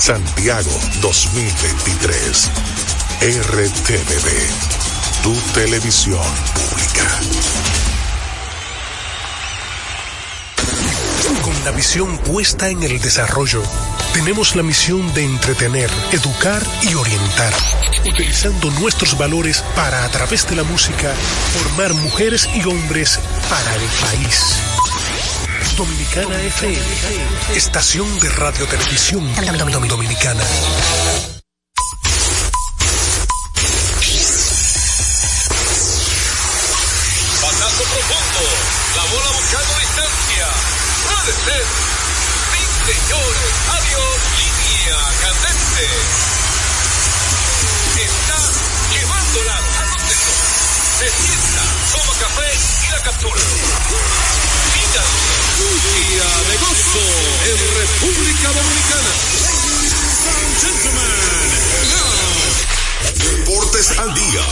Santiago 2023. RTVD, tu televisión pública. Con la visión puesta en el desarrollo, tenemos la misión de entretener, educar y orientar, utilizando nuestros valores para, a través de la música, formar mujeres y hombres para el país. Dominicana FM, estación de radio televisión dominicana. Patazo profundo, la bola buscando distancia. Puede ser. Sí, señores, adiós, línea candente. Está llevándola a donde no. Se sienta, toma café y la captura. Un día de gozo en República Dominicana. Deportes al día.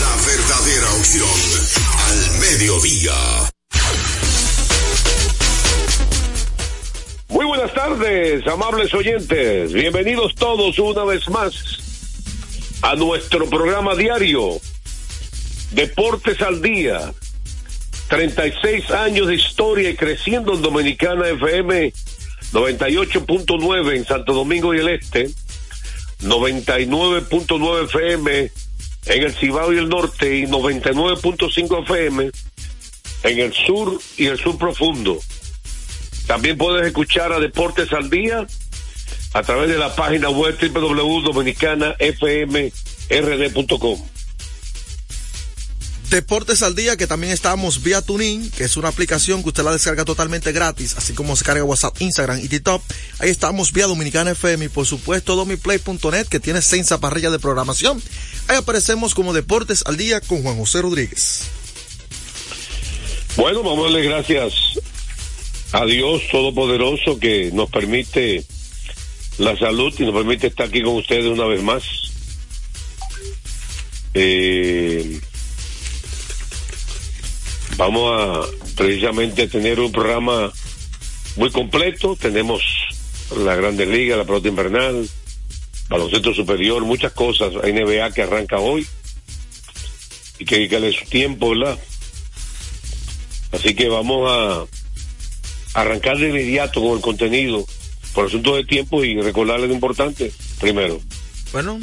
La verdadera opción al mediodía. Muy buenas tardes, amables oyentes. Bienvenidos todos una vez más a nuestro programa diario Deportes al Día. 36 años de historia y creciendo en Dominicana FM 98.9 en Santo Domingo y el Este, 99.9 FM en el Cibao y el Norte y 99.5 FM en el sur y el sur profundo. También puedes escuchar a Deportes al Día a través de la página web www.dominicanafmrd.com. Deportes al Día, que también estamos vía Tuning, que es una aplicación que usted la descarga totalmente gratis, así como se carga WhatsApp, Instagram y TikTok. Ahí estamos vía Dominicana FM y por supuesto domiplay.net, que tiene seis parrilla de programación. Ahí aparecemos como Deportes al Día con Juan José Rodríguez. Bueno, vamos a darle gracias a Dios Todopoderoso que nos permite la salud y nos permite estar aquí con ustedes una vez más. Eh, vamos a precisamente tener un programa muy completo. Tenemos la Grandes Ligas, la pelota invernal, baloncesto superior, muchas cosas. NBA que arranca hoy y que darle su tiempo, ¿verdad? Así que vamos a arrancar de inmediato con el contenido por asunto de tiempo y recordarles lo importante primero. Bueno,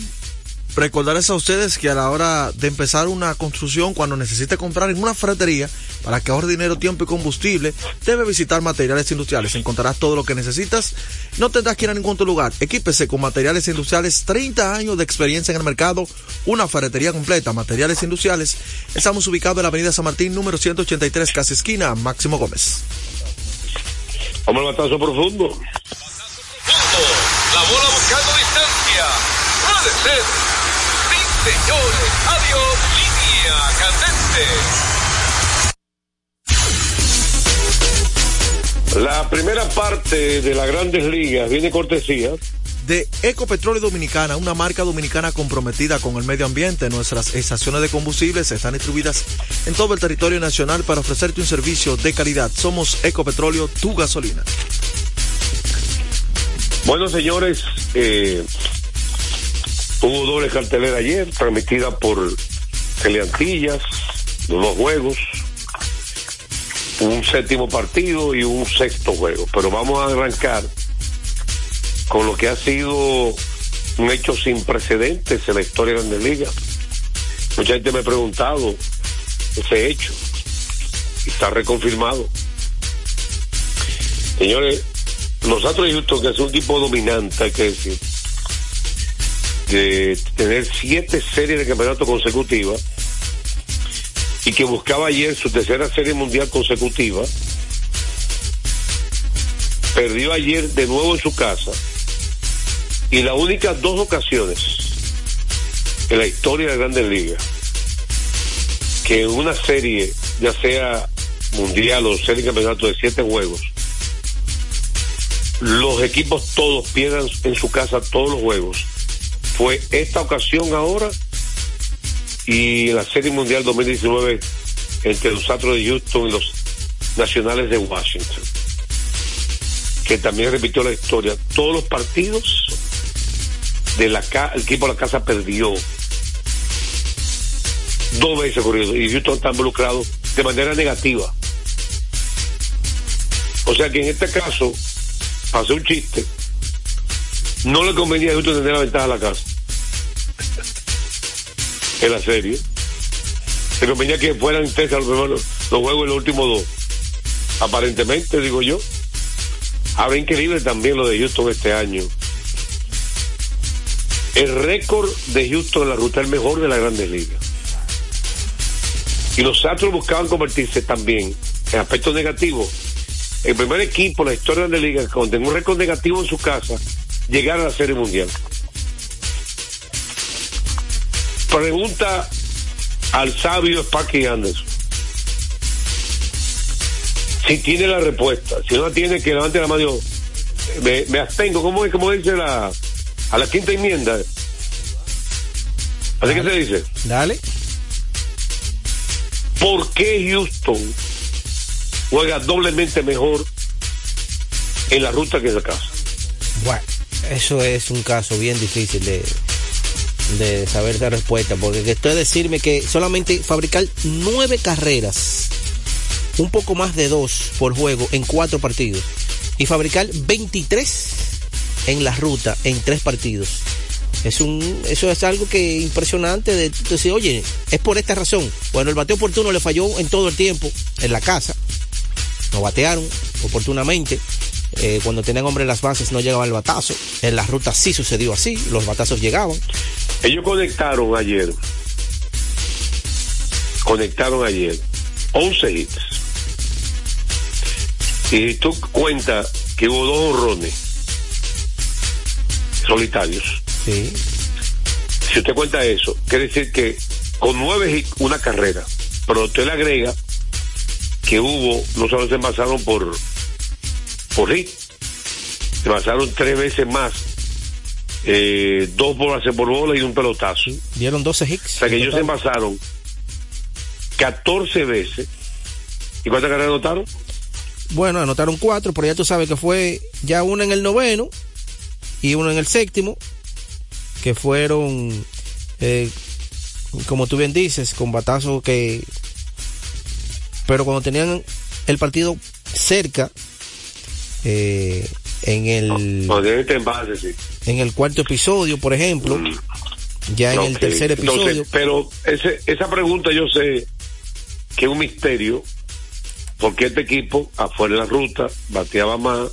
recordarles a ustedes que a la hora de empezar una construcción, cuando necesite comprar en una ferretería, para que ahorre dinero, tiempo y combustible, debe visitar materiales industriales. Encontrarás todo lo que necesitas. No tendrás que ir a ningún otro lugar. Equípese con materiales industriales, 30 años de experiencia en el mercado, una ferretería completa, materiales industriales. Estamos ubicados en la avenida San Martín, número 183, casi esquina, Máximo Gómez. Vamos al batazo profundo. La bola buscando distancia. Puede ser. Señores. Adiós. Línea candente. La primera parte de las grandes ligas viene cortesía de Ecopetróleo Dominicana, una marca dominicana comprometida con el medio ambiente. Nuestras estaciones de combustibles están distribuidas en todo el territorio nacional para ofrecerte un servicio de calidad. Somos Ecopetróleo, tu gasolina. Bueno, señores, eh, hubo doble cartelera ayer, transmitida por Teleantillas, dos juegos, un séptimo partido y un sexto juego. Pero vamos a arrancar con lo que ha sido un hecho sin precedentes en la historia de Grandes Ligas. Mucha gente me ha preguntado ese hecho está reconfirmado. Señores, los Astros de que es un tipo dominante, hay que decir, de tener siete series de campeonato consecutivas, y que buscaba ayer su tercera serie mundial consecutiva, perdió ayer de nuevo en su casa y las únicas dos ocasiones en la historia de Grandes Ligas que en una serie, ya sea mundial o serie campeonato de siete juegos, los equipos todos pierdan en su casa todos los juegos. Fue esta ocasión ahora y la Serie Mundial 2019 entre los Astros de Houston y los Nacionales de Washington, que también repitió la historia. Todos los partidos de la el equipo de la casa perdió dos veces corrido y Houston está involucrado de manera negativa. O sea que en este caso, pasó un chiste, no le convenía a Houston tener la ventaja a la casa en la serie. Se convenía que fueran intensas los, primeros, los juegos y los últimos dos. Aparentemente, digo yo. Ahora increíble también lo de Houston este año. El récord de Houston en la ruta es el mejor de la Grandes Ligas. Y los Astros buscaban convertirse también en aspectos negativos. El primer equipo en la historia de la liga con un récord negativo en su casa, llegar a la Serie Mundial. Pregunta al sabio Sparky Anderson. Si tiene la respuesta, si no la tiene, que levante la mano. Me, me abstengo, ¿cómo es? Como dice la, a la quinta enmienda. Así que se dice. Dale. ¿Por qué Houston juega doblemente mejor en la ruta que en la casa? Bueno, eso es un caso bien difícil de, de saber esa respuesta, porque esto es decirme que solamente fabricar nueve carreras, un poco más de dos por juego en cuatro partidos, y fabricar 23 en la ruta en tres partidos. Es un, eso es algo que impresionante de decir, oye, es por esta razón. Bueno, el bateo oportuno le falló en todo el tiempo, en la casa. No batearon oportunamente. Eh, cuando tenían hombre en las bases no llegaba el batazo. En la ruta sí sucedió así, los batazos llegaban. Ellos conectaron ayer. Conectaron ayer 11 hits. Y tú cuentas que hubo dos horrones solitarios. Sí. Si usted cuenta eso, quiere decir que con nueve hits, una carrera. Pero usted le agrega que hubo, no solo se envasaron por, por hit, se envasaron tres veces más eh, dos bolas por bola y un pelotazo. Dieron 12 hits. O sea que ellos se envasaron 14 veces. ¿Y cuántas carreras anotaron? Bueno, anotaron cuatro, pero ya tú sabes que fue ya una en el noveno y uno en el séptimo, que fueron, eh, como tú bien dices, con batazos que... Pero cuando tenían el partido cerca, eh, en el no, en, base, sí. en el cuarto episodio, por ejemplo, mm. ya en okay. el tercer episodio. Entonces, pero ese, esa pregunta yo sé que es un misterio, porque este equipo afuera de la ruta bateaba más,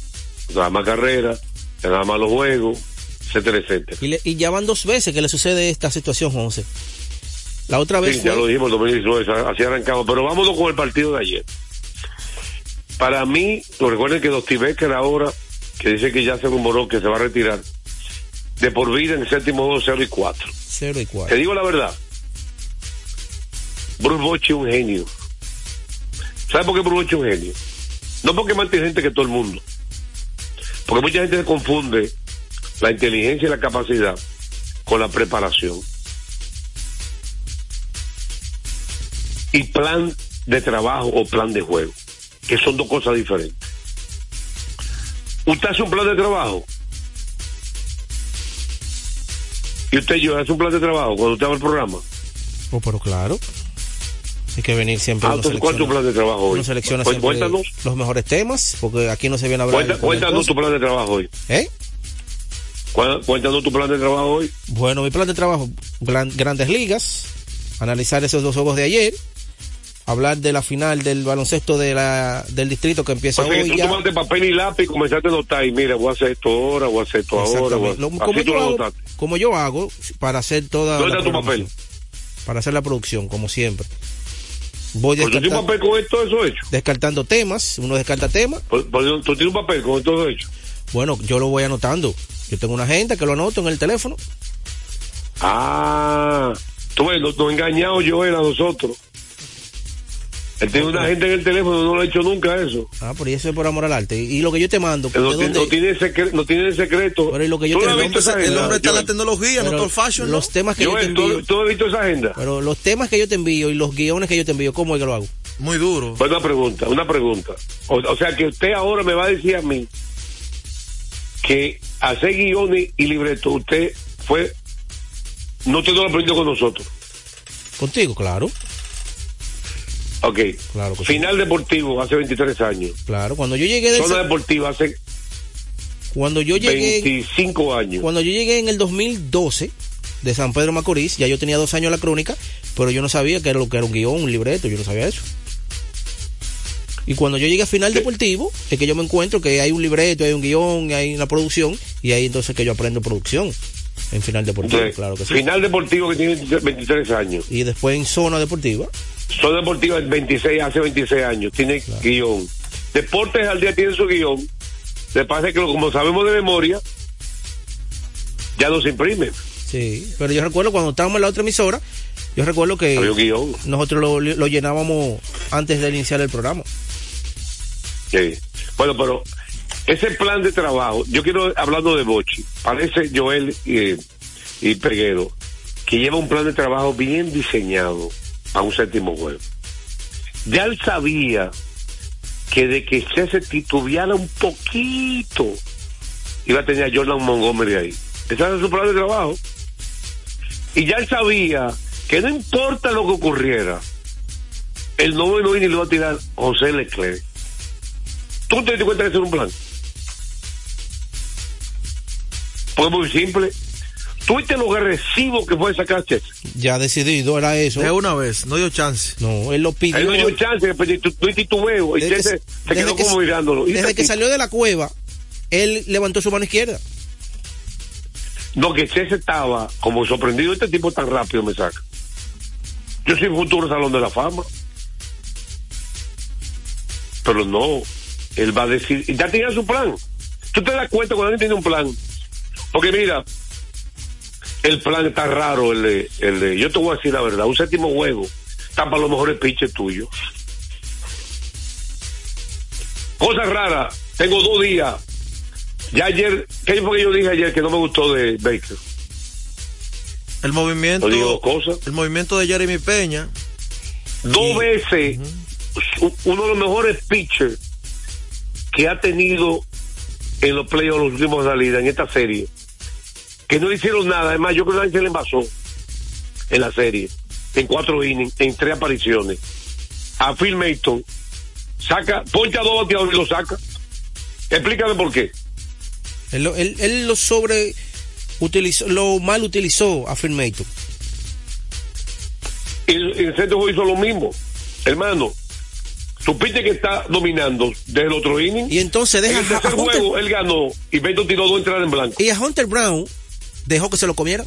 daba más carreras, ganaba más los juegos, etcétera, etcétera. Y, le, y, ya van dos veces que le sucede esta situación, José. La otra vez. Sí, fue... ya lo dijimos, 2019, así arrancamos, pero vámonos con el partido de ayer. Para mí, recuerden que Dosti Becker ahora que dice que ya se rumoró que se va a retirar de por vida en el séptimo 2, 0 y 4. 0 y 4. Te digo la verdad. Bruce Bochy es un genio. ¿Sabes por qué Bruce Bochy es un genio? No porque es más inteligente que todo el mundo. Porque mucha gente se confunde la inteligencia y la capacidad con la preparación. Y plan de trabajo o plan de juego, que son dos cosas diferentes. Usted hace un plan de trabajo. Y usted y yo hace un plan de trabajo cuando usted va al programa. Oh, pero claro. Hay que venir siempre. Ah, entonces, ¿cuál es tu plan de trabajo hoy? Uno selecciona pues, siempre cuéntanos. los mejores temas, porque aquí no se viene a hablar. Cuenta, cuéntanos tu plan de trabajo hoy. ¿Eh? Cuéntanos tu plan de trabajo hoy. Bueno, mi plan de trabajo, gran, grandes ligas, analizar esos dos juegos de ayer, hablar de la final del baloncesto de la, del distrito que empieza o sea, hoy. Que tú ya. tomaste papel y lápiz y comenzaste a notar y mira, voy a hacer esto ahora, voy a hacer esto ahora. Voy a... Lo, como, yo hago, como yo hago para hacer toda ¿Dónde está tu papel? para hacer la producción, como siempre. Voy Pues tú tienes un papel con todo eso hecho. descartando temas, uno descarta temas. Pues, pues, tú tienes un papel con todo hecho. Bueno, yo lo voy anotando. Yo tengo una agenda que lo anoto en el teléfono. Ah, tú ves, nos, engañado yo era a nosotros. Él tiene una gente en el teléfono, no lo ha hecho nunca eso. Ah, por eso es por amor al arte. Y, lo que yo te mando, no, ¿de tiene, no tiene secre- no tiene secreto. Pero y lo que yo ¿Tú te has el visto hombre- esa El hombre está en la tecnología, no pero todo el fashion. ¿no? los temas que yo te ¿tú, envío, tú has visto esa agenda? pero los temas que yo te envío y los guiones que yo te envío, ¿cómo es que lo hago? Muy duro. Pues una pregunta, una pregunta. O, o sea que usted ahora me va a decir a mí que hacer guiones y libreto, usted fue, no no lo aprendió con nosotros. Contigo, claro, Ok. Claro que sí. Final deportivo hace 23 años. claro. Cuando yo llegué de Zona deportiva hace cuando yo llegué 25 años. cuando yo llegué en el 2012 de San Pedro Macorís, ya yo tenía dos años en la crónica, pero yo no sabía que era lo que era un guion, un libreto, yo no sabía eso. Y cuando yo llegué a final deportivo, es que yo me encuentro que hay un libreto, hay un guion, hay una producción, y ahí entonces que yo aprendo producción en final deportivo, claro que sí. Final deportivo que tiene 23 años. Y después en zona deportiva, Zona deportiva es 26, hace 26 años. Tiene guion. Deportes al día tiene su guion. Le pasa que lo- como sabemos de memoria, ya no se imprime. sí. Pero yo recuerdo cuando estábamos en la otra emisora, yo recuerdo que nosotros lo, lo llenábamos antes de iniciar el programa. Sí. Bueno, pero ese plan de trabajo, yo quiero, hablando de Bochi, parece Joel y, y Peguero, que lleva un plan de trabajo bien diseñado a un séptimo juego. Ya él sabía que de que se titubeara un poquito, iba a tener a Jordan Montgomery ahí. Ese era su plan de trabajo. Y ya él sabía que no importa lo que ocurriera, el noveno inning lo iba a tirar José Leclerc. ¿Tú te das cuenta que eso era un plan? Pues muy simple. ¿Tú viste lo agresivo que fue sacar a Chelsea? Ya decidido era eso. De una vez, no dio chance. No, él lo pidió. Ahí no dio chance, tu titubeo, y Desde que- se desde quedó que- como mirándolo. Y Desde que salió de la cueva, él levantó su mano izquierda. No, que Chelsea estaba como sorprendido, este tipo tan rápido me saca. Yo soy futuro salón de la fama. Pero no, él va a decir, y ya tenía su plan. Tú te das cuenta cuando alguien tiene un plan. Porque mira, el plan está raro, el de, el de- yo te voy a decir la verdad, un séptimo juego está para los mejores pitches tuyos. Cosa rara, tengo dos días. Ya ayer, ¿qué fue que yo dije ayer que no me gustó de Baker? El movimiento, No digo cosas. el movimiento de Jeremy Peña, Dos veces uno de los mejores pitchers que ha tenido en los playoffs los últimos salidas en esta serie, que no le hicieron nada, además yo creo que nadie se le envasó en la serie, en cuatro innings, en tres apariciones. A Phil Mason, saca, poncha dos bateadores y lo saca. Explícame por qué. Él, lo- él- él lo sobre utilizó, lo mal utilizó a Phil Maton. Y el, centro hizo lo mismo. Hermano, pitcher que está dominando desde el otro inning. Y entonces En deja el tercer a Hunter, juego él ganó y Beto tiró dos entradas en blanco. y a Hunter Brown dejó que se lo comiera.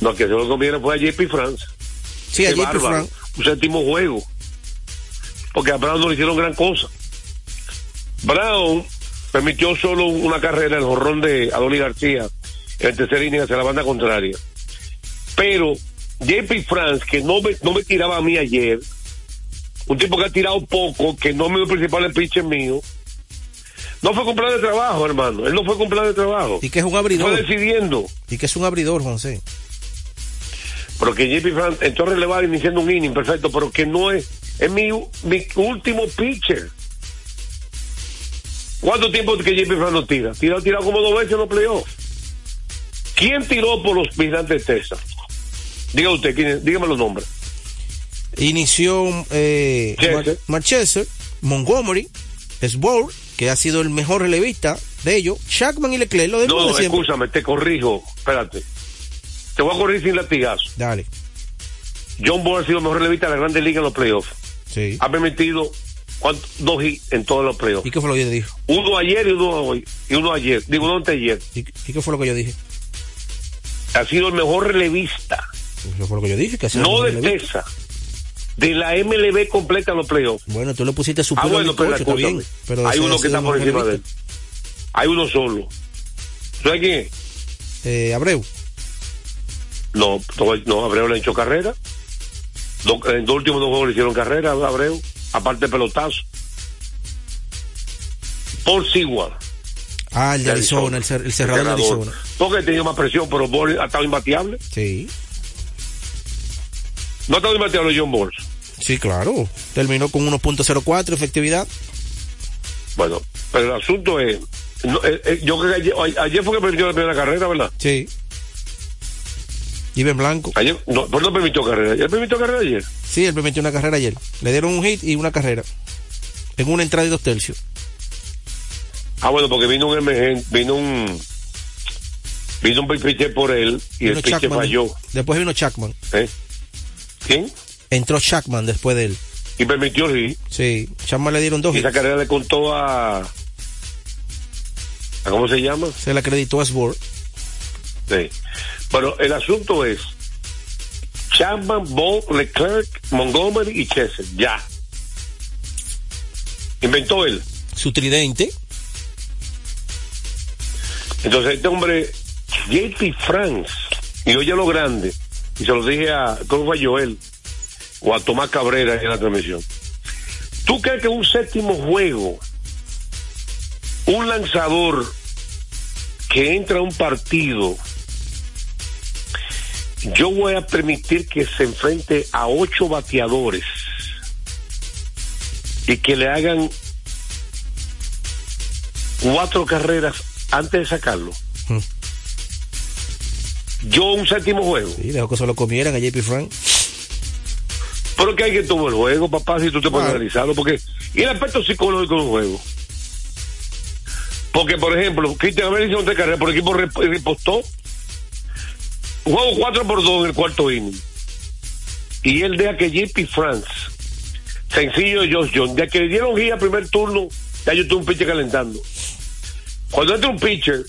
No, que se lo conviene fue a JP France. Sí, a JP. Frank. Un séptimo juego. Porque a Brown no le hicieron gran cosa. Brown permitió solo una carrera, el jorrón de Adoli García, en el tercer inning hacia la banda contraria. Pero JP France, que no me, no me tiraba a mí ayer, un tipo que ha tirado poco, que no me el principal pitcher mío, no fue con plan de trabajo, hermano. Él no fue con plan de trabajo. Y que es un Fue abridor. decidiendo. Y que es un abridor, José. Pero que JP France entonces le va iniciando un inning, perfecto, pero que no es, es mi, mi último pitcher. ¿Cuánto tiempo que JP France no tira? Tiró, tirado como dos veces en los playoffs. ¿Quién tiró por los vigilantes de Texas? Diga usted, ¿quién dígame los nombres. Inició eh. Mar- Montgomery, Sbour, que ha sido el mejor relevista de ellos, Shackman y Leclerc, lo de No, siempre. escúchame, te corrijo, espérate. Te voy a corregir sin latigazo. Dale. John Boy ha sido el mejor relevista de la Grande Liga en los playoffs. Sí. Ha permitido ¿cuánto? dos hits en todos los playoffs. ¿Y qué fue lo que yo dije? Uno ayer y uno hoy. Y uno ayer. Digo, uno anteayer. ¿Y, y qué fue lo que yo dije? Ha sido el mejor relevista. Eso fue lo que yo dije. Que ha sido no el de relevista. Texas, de la MLB completa los playoffs. Bueno, tú le pusiste su Ah, bueno, pero, está bien. escúchame. Pero hay uno que está es por encima de él. Hay uno solo. ¿Sabes quién es? Eh, Abreu. No, no, Abreu le ha hecho carrera. En los últimos dos juegos le hicieron carrera a Abreu, aparte de pelotazo. Paul Seward. Ah, el de de Arizona, el, cer- el cerrador de cerrador. Arizona. Porque tenido más presión, pero Boris ha estado imbateable. Sí. No ha estado imbateable John Boris. Sí, claro. Terminó con 1.04 efectividad. Bueno, pero el asunto es. no, eh, eh, yo creo que ayer, ayer fue que permitió la primera carrera, ¿verdad? Sí. Iba en blanco. Ayer, no, no permitió carrera. ¿Él permitió carrera ayer? Sí, él permitió una carrera ayer. Le dieron un hit y una carrera. En una entrada y dos tercios. Ah, bueno, porque vino un emergen- vino un. Vino un pitcher por él y Vino el pitcher Chapman. falló. Después vino Chapman. ¿eh? ¿Quién? Entró Chapman después de él. Y permitió hit. Sí. Chapman le dieron dos Y esa hits. carrera le contó a. ¿a ¿Cómo se llama? Se le acreditó a Sborg. Sí. Pero el asunto es. Chapman, Ball, Leclerc, Montgomery y Chester. Ya. Inventó él. Su tridente. Entonces este hombre, JP France, y oye lo grande, y se lo dije a, ¿cómo fue Joel? O a Tomás Cabrera en la transmisión. ¿Tú crees que un séptimo juego, un lanzador que entra a un partido, yo voy a permitir que se enfrente a ocho bateadores y que le hagan cuatro carreras antes de sacarlo. Hmm. Yo un séptimo juego. Sí, dejó que se lo comieran a JP Frank. Pero que hay que tomar el juego, papá, si tú te puedes Claro. analizarlo, porque y el aspecto psicológico del juego. Porque, por ejemplo, Cristian Abel hizo tres carreras, por el equipo rep- repostó. Juego 4 por 2 en el cuarto inning. Y él deja que JP France, sencillo de Josh John, ya que le dieron guía primer turno, ya yo tuve un pitcher calentando. Cuando entra un pitcher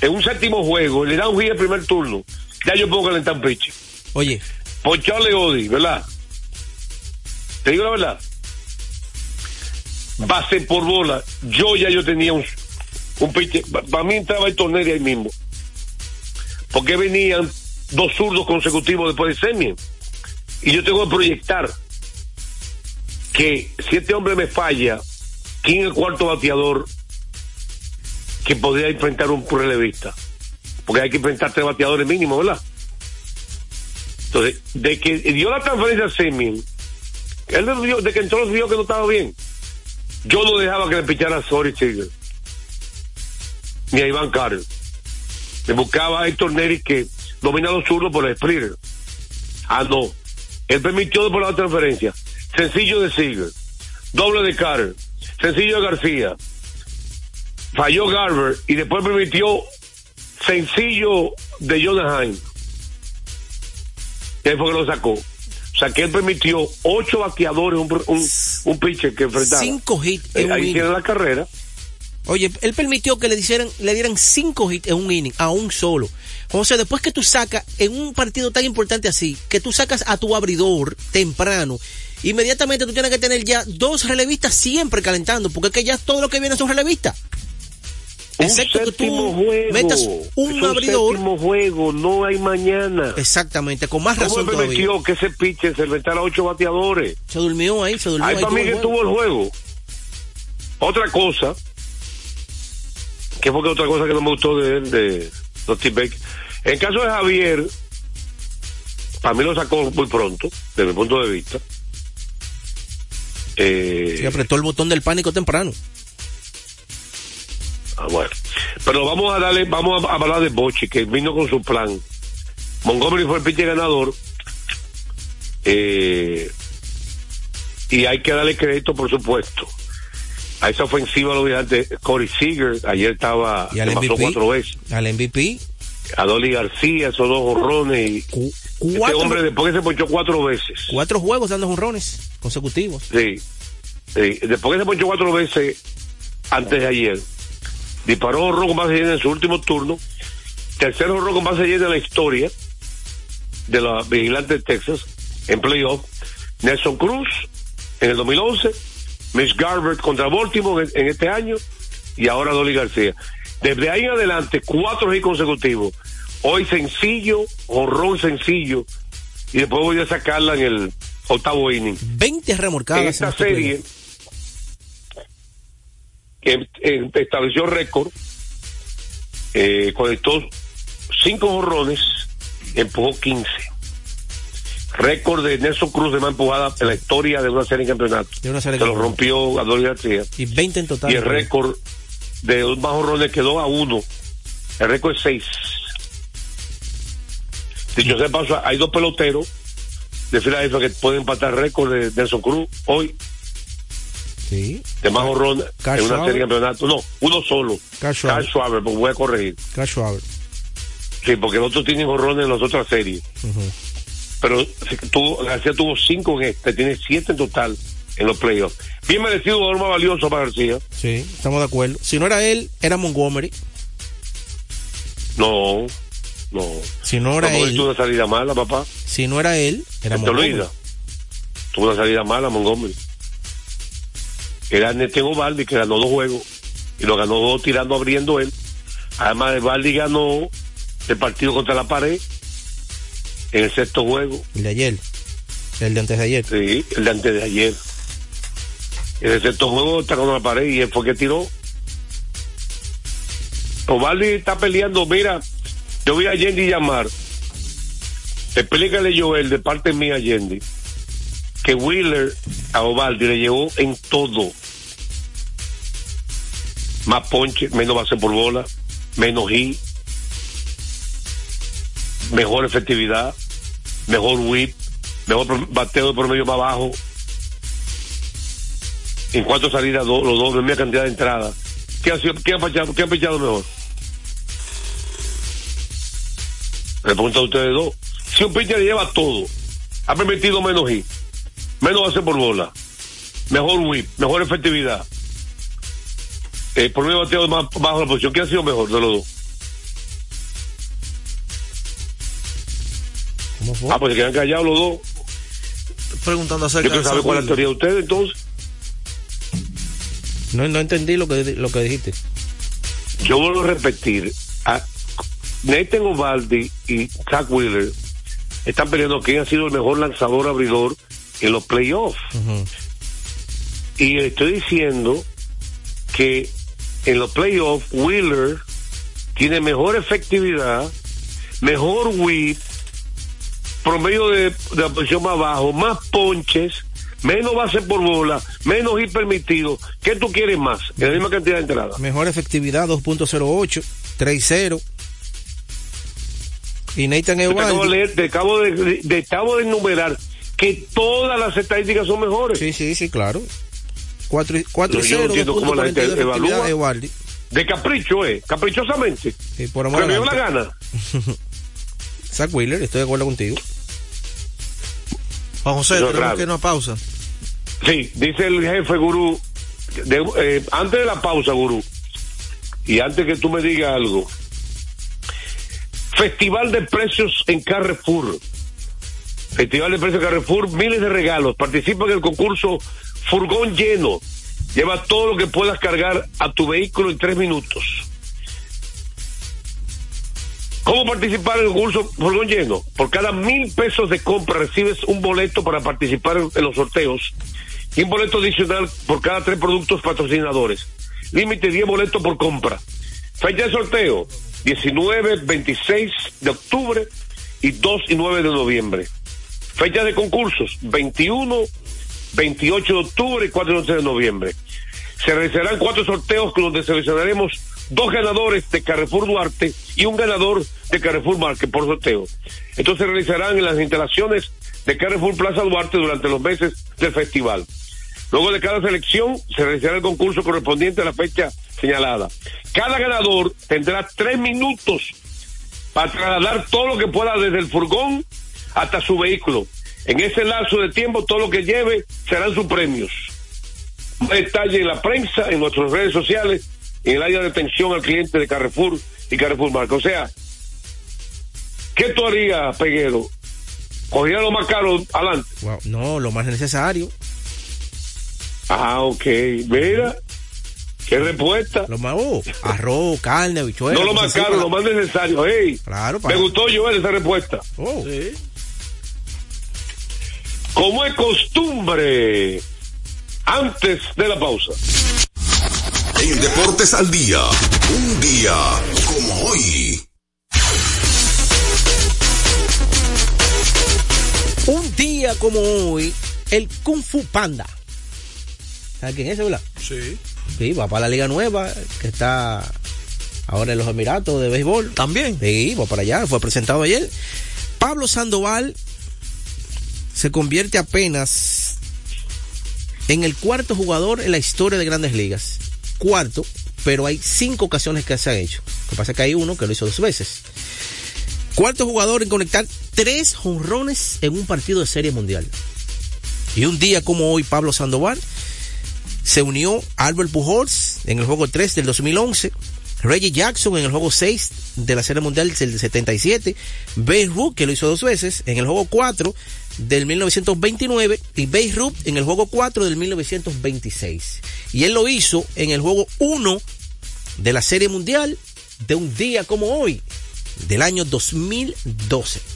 en un séptimo juego, le da un guía primer turno, ya yo puedo calentar un pitcher. Oye, Por Charlie Odi, ¿verdad? Te digo la verdad. Base por bola. Yo ya yo tenía un, un. Para mí entraba el torneo ahí mismo. Porque venían dos zurdos consecutivos después de Semien. Y yo tengo que proyectar que si este hombre me falla, ¿quién es el cuarto bateador que podría enfrentar un relevista? Porque hay que enfrentar tres bateadores mínimos, ¿verdad? Entonces, de que dio la transferencia a Semien, él dio- de que entró vio que no estaba bien. Yo no dejaba que le pichara a Sorry Seager, ni a Iván Carter. Le buscaba a Héctor Neri que domina los zurdos por el Splitter. Ah, no. Él permitió por la transferencia. Sencillo de Seager, doble de Carter, sencillo de García. Falló Garber y después permitió sencillo de Jonah Heim. Él fue que lo sacó. O sea, que él permitió ocho bateadores, un, un, un pitcher que enfrentaba. cinco hits Eh, en un ahí hicieron la carrera. Oye, él permitió que le dieran, le dieran cinco hits en un inning, a un solo. O sea, después que tú sacas en un partido tan importante así, que tú sacas a tu abridor temprano, inmediatamente tú tienes que tener ya dos relevistas siempre calentando, porque es que ya todo lo que viene son relevistas. Excepto un que séptimo tú juego. metas Es un abridor. séptimo juego, no hay mañana. Exactamente, con más ¿Cómo razón todavía. permitió que ese pitcher se inventara ocho bateadores? Se durmió ahí, se durmió Ahí para mí que el juego. tuvo el juego. Otra cosa, que fue que otra cosa que no me gustó de él, de Dusty Baker. En el caso de Javier, para mí lo sacó muy pronto, desde mi punto de vista. Eh, Sí, apretó el botón del pánico temprano. Ah, bueno. Pero vamos a darle, vamos a hablar de Bochi, que vino con su plan. Montgomery fue el pitcher ganador. Eh, y hay que darle crédito, por supuesto. A esa ofensiva lo antes, Corey Seager, ayer estaba, Y al se pasó MVP. cuatro veces. Al MVP, A Dolly García, esos dos horrones. Y cu- este hombre después que se ponchó cuatro veces. cuatro juegos dando jonrones consecutivos. Sí. sí. Después que se ponchó cuatro veces antes de ayer, disparó horror con base llena en su último turno. Tercer horror con base llena en la historia de la Vigilante de Texas en playoff. Nelson Cruz en el 2011, Mitch Garber contra Baltimore en, en este año y ahora Dolly García. Desde ahí en adelante, cuatro hits consecutivos. Hoy sencillo, horror sencillo, y después voy a sacarla en el octavo inning. 20 remolcadas. En esta serie que eh, estableció récord, eh, conectó cinco jorrones, empujó 15. Récord de Nelson Cruz de más empujada en la historia de una serie en campeonato. De una serie Se lo rompió a Dolly García. Y 20 en total. Y el récord de los más jorrones quedó a uno. El récord es seis. Dicho sea de paso, hay dos peloteros de Filadelfia que pueden empatar récord de Nelson Cruz hoy Sí. de más Carl en una serie de campeonato. No, uno solo. Carl Schwarber, porque voy a corregir. Schwarber. Sí, porque los otros tienen en las otras series. Pero tuvo, García tuvo cinco en esta, tiene siete en total en los playoffs. Bien merecido, jugador más valioso para García. Sí, estamos de acuerdo. Si no era él, era Montgomery. No, no. Si no era Montgomery él, tuvo una salida mala, papá. si no era él, era ¿Te Montgomery. Tuvo una salida mala Montgomery. Era Netego Baldi que ganó dos juegos y lo ganó dos tirando abriendo él. Además de Baldi ganó el partido contra la pared en el sexto juego. El de ayer. El de antes de ayer. Sí, el de antes de ayer. En el sexto juego está contra la pared y él fue que tiró. Ovaldi está peleando, mira, yo vi a Yendi llamar. Explícale Joel de parte mía, Yendi, que Wheeler a Ovaldi le llevó en todo. Más ponche, menos base por bola, menos hit, mejor efectividad, mejor whip, mejor bateo de promedio más bajo. En cuanto salidas, do- los dos, misma cantidad de entradas. ¿Qué ha, sido- qué ha pechado, qué ha mejor? Le a ustedes dos. Si un pitcher lleva todo, ha permitido menos hit, menos base por bola, mejor whip, mejor efectividad, eh, por medio bateo más bajo la posición, ¿qué ha sido mejor de los dos? ¿Cómo fue? Ah, pues se quedan callados los dos. Preguntando Yo acerca quiero de saber cuál es la teoría de ustedes, entonces. No, no entendí lo que, lo que dijiste. Yo vuelvo a repetir. A Nathan Ovaldi y Zach Wheeler están peleando quién ha sido el mejor lanzador abridor en los playoffs. Ujú. Y estoy diciendo que en los playoffs Wheeler tiene mejor efectividad, mejor whip, promedio de, de la posición más bajo, más ponches, menos base por bola, menos hit permitido. ¿Qué tú quieres más? En la misma cantidad de entradas. Mejor efectividad 2.08, 3-0. Y Nathan Yo te acabo de Eovaldi. leer, te acabo de, acabo de enumerar que todas las estadísticas son mejores. Sí, sí, sí, claro. 4 y 4 No, yo no 0, entiendo cómo la gente 2.42 efectividad evalúa. de Eovaldi. De capricho, eh, caprichosamente. Sí, por amor Pero al me dio la gana. Zach Wheeler, estoy de acuerdo contigo. Juan José, es tenemos que a una pausa. Sí, dice el jefe gurú, de- eh, antes de la pausa, gurú, y antes que tú me digas algo, Festival de Precios en Carrefour. Festival de Precios Carrefour, miles de regalos. Participa en el concurso Furgón Lleno. Lleva todo lo que puedas cargar a tu vehículo en tres minutos. ¿Cómo participar en el concurso Furgón Lleno? Por cada mil pesos de compra recibes un boleto para participar en los sorteos y un boleto adicional por cada tres productos patrocinadores. Límite 10 boletos por compra. Fecha de sorteo 19, 26 de octubre y 2 y 9 de noviembre. Fecha de concursos 21, 28 de octubre y 4 y 11 de noviembre. Se realizarán cuatro sorteos donde seleccionaremos dos ganadores de Carrefour Duarte y un ganador de Carrefour Market por sorteo. Estos se realizarán en las instalaciones de Carrefour Plaza Duarte durante los meses del festival. Luego de cada selección se realizará el concurso correspondiente a la fecha señalada. Cada ganador tendrá tres minutos para trasladar todo lo que pueda desde el furgón hasta su vehículo. En ese lapso de tiempo, todo lo que lleve serán sus premios. Detalle en la prensa, en nuestras redes sociales, en el área de atención al cliente de Carrefour y Carrefour Marca. O sea, ¿qué tú harías, Peguero, Cogía lo más caro adelante. Wow, No, lo más necesario. Ah, ok. Mira, qué respuesta. Lo más, oh, arroz, carne, habichuelas. No lo más caro, para- lo más necesario. Hey, Claro, me gustó Joel esa respuesta. Oh, Como es costumbre, antes de la pausa. En Deportes al Día, un día como hoy. Un día como hoy, el Kung Fu Panda. ¿Sabes quién es ese, verdad? Sí. Sí, va para la Liga Nueva, que está ahora en los Emiratos de Béisbol. También. Sí, va para allá, fue presentado ayer. Pablo Sandoval se convierte apenas en el cuarto jugador en la historia de grandes ligas. Cuarto, pero hay cinco ocasiones que se han hecho. Lo que pasa es que hay uno que lo hizo dos veces. Cuarto jugador en conectar tres jonrones en un partido de serie mundial. Y un día como hoy, Pablo Sandoval se unió a Albert Pujols en el juego 3 del 2011, Reggie Jackson en el juego 6 de la Serie Mundial del 77, Babe Ruth, que lo hizo dos veces, en el juego 4 del 1929 y Babe en el juego 4 del 1926. Y él lo hizo en el juego 1 de la Serie Mundial de un día como hoy, del año 2012.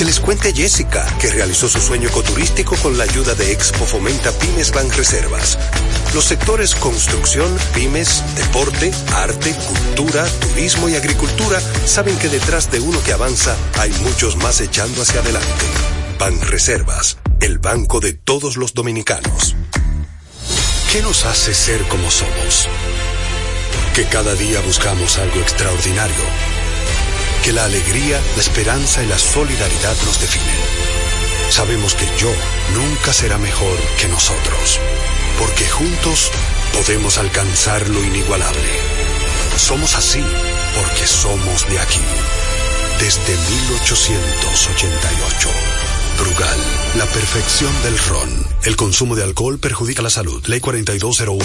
Que les cuente Jessica, que realizó su sueño ecoturístico con la ayuda de Expo Fomenta Pymes Banreservas. Los sectores construcción, pymes, deporte, arte, cultura, turismo y agricultura saben que detrás de uno que avanza hay muchos más echando hacia adelante. Banreservas, el banco de todos los dominicanos. ¿Qué nos hace ser como somos? Que cada día buscamos algo extraordinario. Que la alegría, la esperanza y la solidaridad nos definen. Sabemos que yo nunca será mejor que nosotros. Porque juntos podemos alcanzar lo inigualable. Somos así porque somos de aquí. Desde 1888. Brugal, la perfección del ron. El consumo de alcohol perjudica la salud. Ley 4201.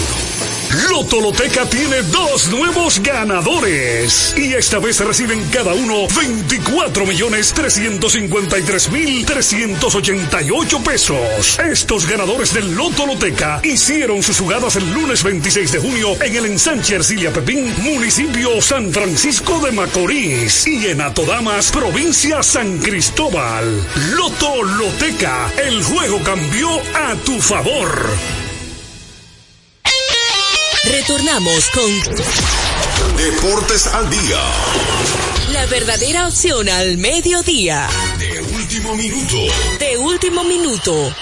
Lotoloteca tiene dos nuevos ganadores. Y esta vez reciben cada uno 24 millones 353 mil 388 pesos. Estos ganadores del Lotoloteca hicieron sus jugadas el lunes 26 de junio en el ensanche Ercilia Pepín, municipio San Francisco de Macorís. Y en Atodamas, provincia San Cristóbal. Lotoloteca, el juego cambió a tu favor. Retornamos con Deportes al Día. la verdadera opción al mediodía. De último minuto. De último minuto.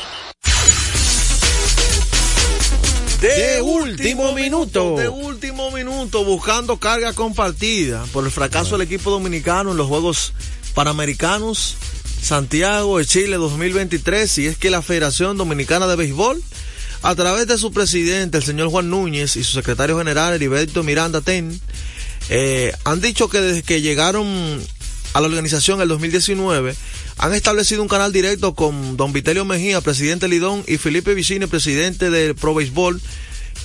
De último minuto. De último minuto, buscando carga compartida por el fracaso del equipo dominicano en los Juegos Panamericanos Santiago de Chile 2023. Y es que la Federación Dominicana de Béisbol, a través de su presidente, el señor Juan Núñez, y su secretario general, Heriberto Miranda Ten, eh, han dicho que desde que llegaron a la organización en el 2019, han establecido un canal directo con don Vitelio Mejía, presidente Lidón, y Felipe Vicini, presidente del Pro Béisbol,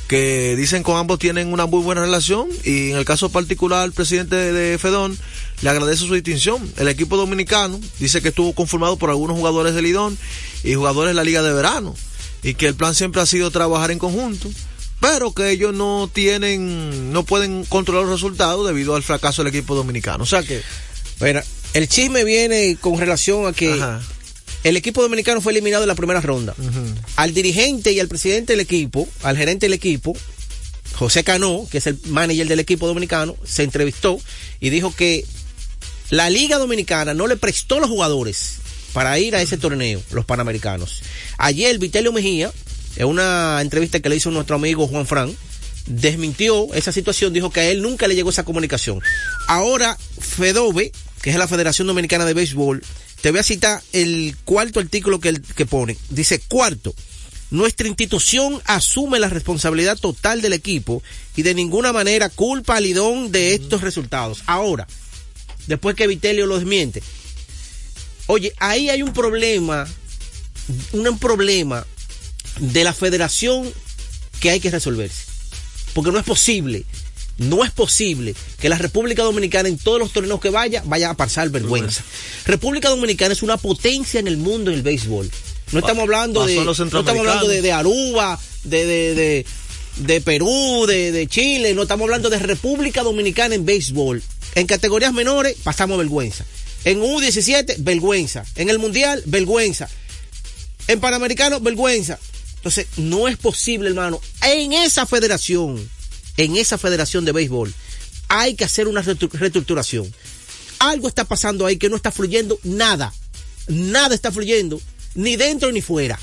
que dicen con ambos tienen una muy buena relación y en el caso particular el presidente de Fedón le agradece su distinción. El equipo dominicano dice que estuvo conformado por algunos jugadores de Lidón y jugadores de la Liga de Verano y que el plan siempre ha sido trabajar en conjunto, pero que ellos no tienen, no pueden controlar los resultados debido al fracaso del equipo dominicano. O sea que Bueno, el chisme viene con relación a que Ajá. El equipo dominicano fue eliminado en la primera ronda. Al dirigente y al presidente del equipo, al gerente del equipo, José Cano, que es el manager del equipo dominicano, se entrevistó y dijo que la Liga Dominicana no le prestó los jugadores para ir a ese torneo, los Panamericanos. Ayer Vitelio Mejía, en una entrevista que le hizo nuestro amigo Juan Fran, desmintió esa situación, dijo que a él nunca le llegó esa comunicación. Ahora, FEDOBE, que es la Federación Dominicana de Béisbol, te voy a citar el cuarto artículo que, que pone. Dice, cuarto, nuestra institución asume la responsabilidad total del equipo y de ninguna manera culpa a Lidón de estos resultados. Ahora, después que Vitelio lo desmiente, oye, ahí hay un problema, un problema de la federación que hay que resolverse. Porque no es posible no es posible que la República Dominicana en todos los torneos que vaya vaya a pasar vergüenza. República Dominicana es una potencia en el mundo en el béisbol. No estamos hablando de no estamos hablando de, Aruba, de, de, de Perú, de, Chile, no estamos hablando de República Dominicana en béisbol. En categorías menores pasamos vergüenza. En U17, vergüenza. En el Mundial, vergüenza. En Panamericano, vergüenza. Entonces, no es posible, hermano, en esa federación en esa federación de béisbol, hay que hacer una reestructuración. Algo está pasando ahí que no está fluyendo nada. Nada está fluyendo, ni dentro ni fuera.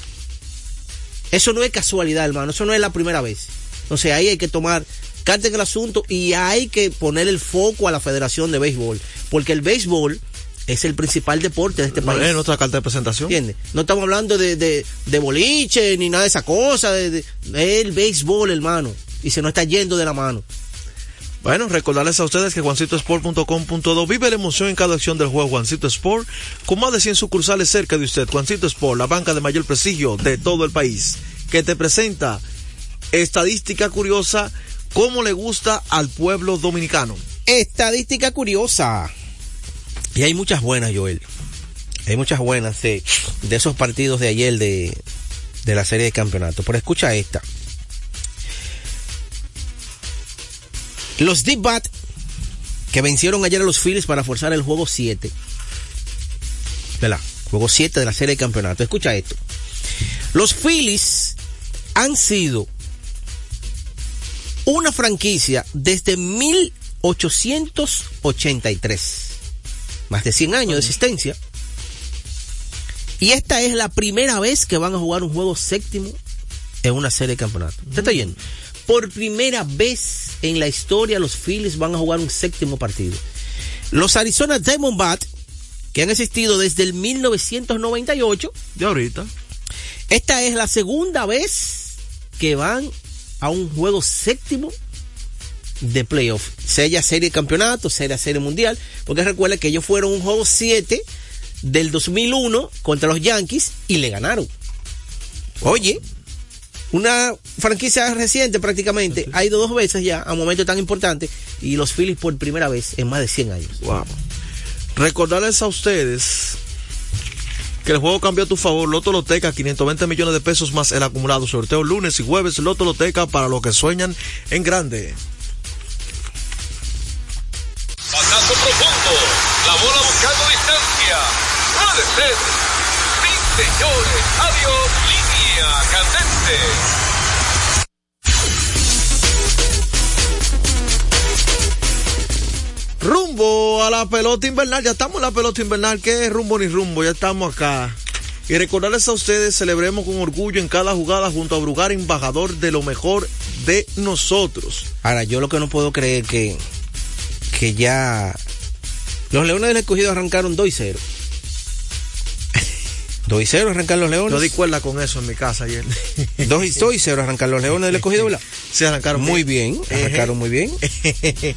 Eso no es casualidad, hermano. Eso no es la primera vez. Entonces ahí hay que tomar carta en el asunto y hay que poner el foco a la Federación de Béisbol. Porque el béisbol es el principal deporte de este país. Es nuestra carta de presentación. ¿Entiendes? No estamos hablando de, de, boliche ni nada de esa cosa. De, el béisbol, hermano y se nos está yendo de la mano. Bueno, recordarles a ustedes que juancitosport.com.do vive la emoción en cada acción del juego Juancito Sport, con más de 100 sucursales cerca de usted. Juancito Sport, la banca de mayor prestigio de todo el país, que te presenta estadística curiosa, cómo le gusta al pueblo dominicano. Estadística curiosa. Y hay muchas buenas, Joel. Hay muchas buenas de, de esos partidos de ayer de, de la serie de campeonato. Pero escucha esta. Los Deep Bat, que vencieron ayer a los Phillies para forzar el juego 7. ¿Verdad? Juego 7 de la serie de campeonato. Escucha esto. Los Phillies han sido una franquicia desde 1883. Más de 100 años de existencia. Y esta es la primera vez que van a jugar un juego séptimo en una serie de campeonato. ¿Usted está yendo? Por primera vez en la historia los Phillies van a jugar un séptimo partido. Los Arizona Diamondbacks, que han existido desde el 1998. De ahorita. Esta es la segunda vez que van a un juego séptimo de playoff. Sea serie campeonato, sea serie mundial. Porque recuerda que ellos fueron un juego 7 del 2001 contra los Yankees y le ganaron. Oye, una franquicia reciente prácticamente, ha ido dos veces ya a un momento tan importante y los Phillies por primera vez en más de 100 años. Wow. Recordarles a ustedes que el juego cambió a tu favor. Loto Loteca, 520 millones de pesos más el acumulado. Sorteo lunes y jueves. Loto Loteca para los que sueñan en grande. Señores. Adiós. Rumbo a la pelota invernal, ya estamos en la pelota invernal, ¿qué es rumbo ni rumbo? Ya estamos acá. Y recordarles a ustedes, celebremos con orgullo en cada jugada junto a Brugar, embajador de lo mejor de nosotros. Ahora, yo lo que no puedo creer que, que ya los Leones del Escogido arrancaron 2 y 0. 2 y 0 arrancar los Leones. Yo di cuerda con eso en mi casa ayer. 2 y 0 arrancar los Leones del escogido, ¿verdad? Sí, arrancaron muy bien. Arrancaron muy bien.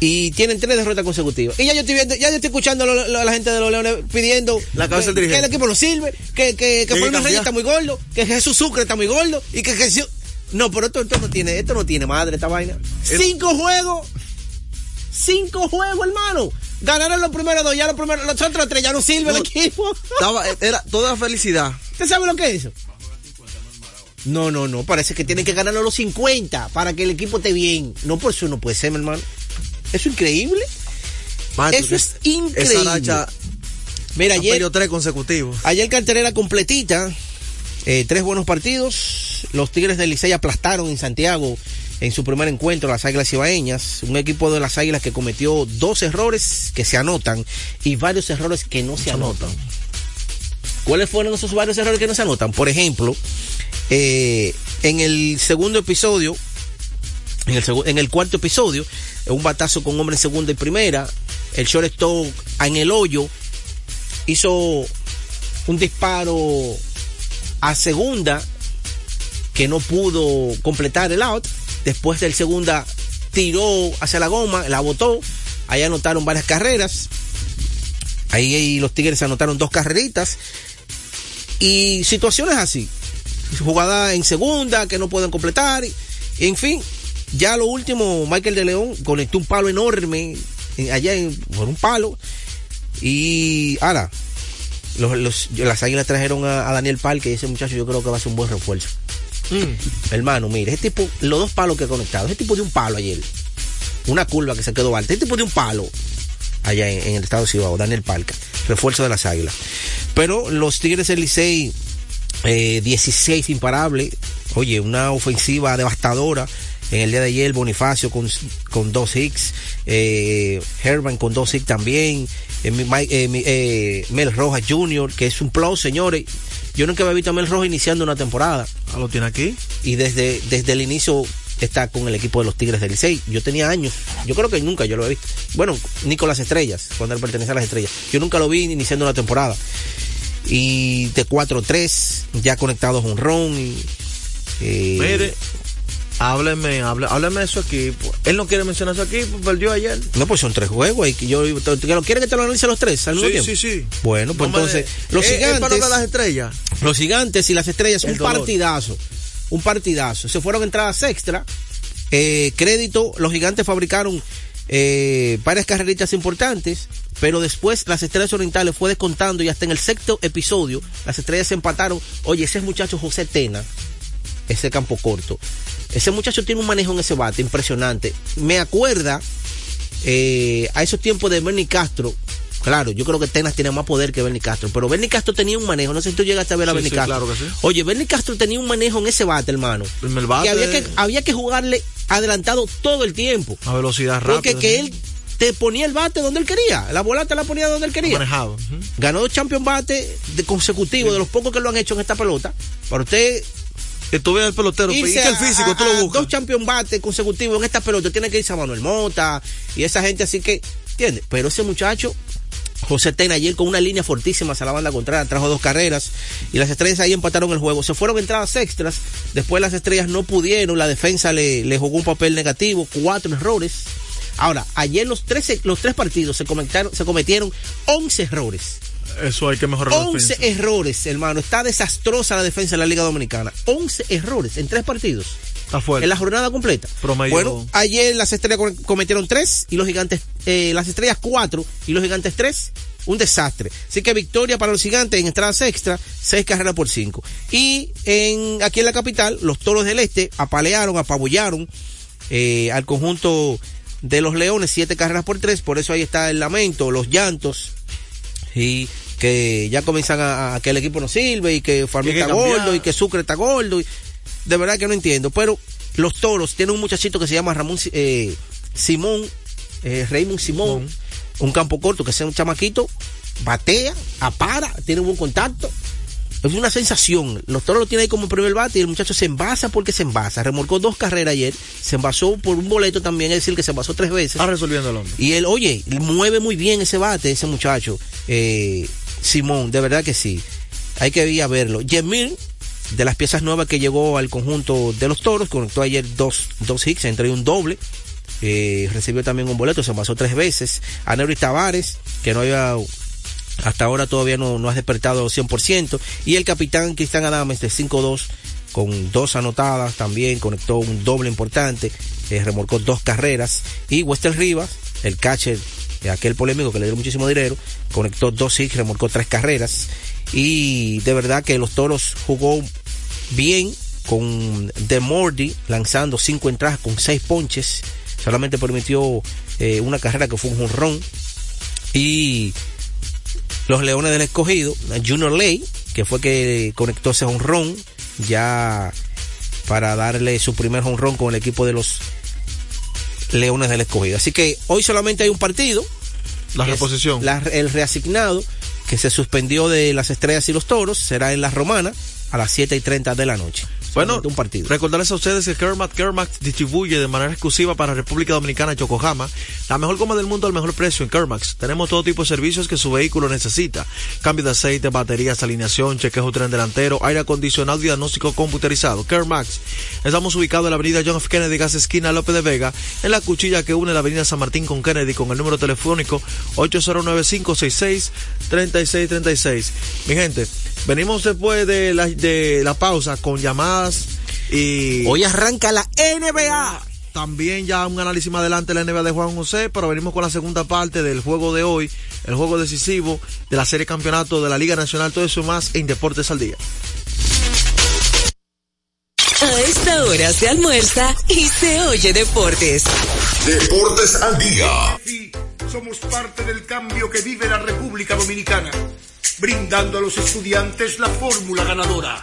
y tienen tres derrotas consecutivas. Y ya yo estoy viendo, ya yo estoy escuchando a la gente de los Leones pidiendo la cabeza que, que el equipo no sirve, que, que, que Reyes está muy gordo, que Jesús Sucre está muy gordo y que Jesús. No, pero esto, esto no tiene, esto no tiene madre esta vaina. Cinco juegos. Cinco juegos, hermano. Ganaron los primeros dos, ya los primeros, los otros tres ya no sirve el equipo. Estaba, era toda felicidad. ¿Usted sabe lo que es eso? No, no, no, parece que tienen que ganar los 50 para que el equipo esté bien. No, por eso no puede ser, mi hermano. Eso es increíble. eso es increíble. Esa racha Mira, ayer. tres consecutivos. Ayer cartelera completita. Eh, tres buenos partidos. Los Tigres de Licey aplastaron en Santiago en su primer encuentro las Águilas Ibaeñas, un equipo de las Águilas que cometió dos errores que se anotan y varios errores que no se anotan. ¿Cuáles fueron esos varios errores que no se anotan? Por ejemplo, eh, en el segundo episodio, en el, en el cuarto episodio, un batazo con hombre en segunda y primera, el shortstop en el hoyo hizo un disparo a segunda que no pudo completar el out. Después del segunda tiró hacia la goma, la botó. Ahí anotaron varias carreras. Ahí, los Tigres anotaron dos carreritas. Y situaciones así. Jugada en segunda que no pueden completar. En fin, ya lo último, Michael de León conectó un palo enorme en- allá en, por un palo. Y ahora, los, las águilas trajeron a, a Daniel Parque ese muchacho yo creo que va a ser un buen refuerzo. Hermano, mire, ese tipo, los dos palos que ha conectado, ese tipo de un palo ayer, una curva que se quedó alta, ese tipo de un palo allá en, el estado de Cibao, Daniel Parca, refuerzo de las águilas. Pero los Tigres del Licey, eh, 16 imparable, oye, una ofensiva devastadora. En el día de ayer, Bonifacio con, con dos hits, eh, Herman con dos hits también, eh, mi- Mike- eh, eh, Mel Rojas Jr., que es un plus, señores. Yo nunca había visto a Mel Rojas iniciando una temporada. Ah, lo tiene aquí. Y desde, desde el inicio está con el equipo de los Tigres del Licey. Yo tenía años, yo creo que nunca yo lo he visto. Bueno, ni con las estrellas, cuando él pertenece a las estrellas. Yo nunca lo vi iniciando una temporada. Y de 4-3, ya conectados a un ron. Y, eh, hábleme, hábleme de su equipo. Él no quiere mencionar su equipo, perdió ayer. No, pues son tres juegos. Y que yo, que lo quiere que te lo analice los tres al mismo Sí, tiempo. sí, sí. Bueno, pues No entonces, de- los Eh, eh, gigantes. para las estrellas. Los gigantes y las estrellas, El un dolor. partidazo. Un partidazo. Se fueron entradas extra. Eh, crédito, los gigantes fabricaron eh, varias carreritas importantes, pero después las estrellas orientales fue descontando y hasta en el sexto episodio las estrellas se empataron. Oye, ese muchacho José Tena, ese campo corto, ese muchacho tiene un manejo en ese bate impresionante. Me acuerda eh, a esos tiempos de Bernie Castro. Claro, yo creo que Tenas tiene más poder que Bernie Castro, pero Bernie Castro tenía un manejo, no sé si tú llegaste a ver a Sí, Bernie sí, Castro. claro que sí. Oye, Bernie Castro tenía un manejo en ese bate, hermano. En el bate. Que había que había que jugarle adelantado todo el tiempo. A velocidad rápida. Porque que él te ponía el bate donde él quería, la bola te la ponía donde él quería. manejaba. Ujú. Ganó dos champion bate de consecutivos, de los pocos que lo han hecho en esta pelota. Para usted Que tú veas el pelotero, y que el físico a- tú lo buscas. Dos champion bate consecutivos en esta pelota. Tiene que irse a Manuel Mota y esa gente así que, ¿entiendes? Pero ese muchacho, José Tena, ayer con una línea fortísima hacia la banda contraria, trajo dos carreras y las estrellas ahí empataron el juego. Se fueron entradas extras, después las estrellas no pudieron, la defensa le, le jugó un papel negativo, cuatro errores. Ahora, ayer los, 13, los tres partidos se se cometieron 11 errores. Eso hay que mejorar la 11 defensa. errores, hermano. Está desastrosa la defensa de la Liga Dominicana. 11 errores en tres partidos. Está fuerte. En la jornada completa. Promedio. Bueno, ayer las estrellas com- cometieron tres y los gigantes, eh, las estrellas cuatro y los gigantes tres. Un desastre. Así que victoria para los gigantes en entradas extra, seis carreras por cinco. Y en, aquí en la capital, los toros del este apalearon, apabullaron eh, al conjunto de los leones, siete carreras por tres. Por eso ahí está el lamento, los llantos y que ya comienzan a, a que el equipo no sirve y que Farmín está cambiar. gordo y que Sucre está gordo. y- de verdad que no entiendo. Pero los toros tienen un muchachito que se llama Ramón eh, Simón, eh, Raymond Simón, un campo corto que sea un chamaquito, batea, apara, tiene un buen contacto. Es una sensación. Los toros lo tienen ahí como primer bate y el muchacho se envasa porque se envasa. Remolcó dos carreras ayer, se envasó por un boleto también, es decir, que se envasó tres veces. Está resolviendo el hombre. Y él, oye, mueve muy bien ese bate, ese muchacho. Eh, Simón, de verdad que sí. Hay que ir a verlo. Yemir, de las piezas nuevas que llegó al conjunto de los toros, conectó ayer dos, dos hits, entre un doble. Eh, recibió también un boleto, se pasó tres veces. A Nery Tavares, que no había hasta ahora todavía no, no ha despertado 100%. Y el capitán Cristian Adames de 5-2 con dos anotadas también, conectó un doble importante, eh, remolcó dos carreras. Y Wester Rivas, el catcher, aquel polémico que le dio muchísimo dinero, conectó dos hits, remolcó tres carreras. Y de verdad que los toros jugó bien con De Mordi lanzando cinco entradas con seis ponches. Solamente permitió eh, una carrera que fue un jonrón. Y los Leones del Escogido, Junior Ley, que fue que conectó ese honrón ya para darle su primer honrón con el equipo de los Leones del Escogido. Así que hoy solamente hay un partido. La reposición. la- el reasignado que se suspendió de las Estrellas y los Toros será en la Romana a las 7 y 30 de la noche. Bueno, un partido. recordarles a ustedes que Kermax Kermax distribuye de manera exclusiva para República Dominicana y Yokohama la mejor goma del mundo al mejor precio en Kermax. Tenemos todo tipo de servicios que su vehículo necesita. Cambio de aceite, baterías, alineación, chequeo tren delantero, aire acondicionado y diagnóstico computerizado. Kermax. Estamos ubicados en la avenida John F. Kennedy, gas esquina López de Vega, en la cuchilla que une la avenida San Martín con Kennedy con el número telefónico 809-566-3636. Mi gente, venimos después de la, de la pausa con y... Hoy arranca la NBA. También ya un análisis más adelante de la NBA de Juan José, pero venimos con la segunda parte del juego de hoy, el juego decisivo de la serie campeonato de la Liga Nacional, todo eso y más en Deportes al Día. A esta hora se almuerza y se oye deportes. Deportes al día. Somos parte del cambio que vive la República Dominicana, brindando a los estudiantes la fórmula ganadora.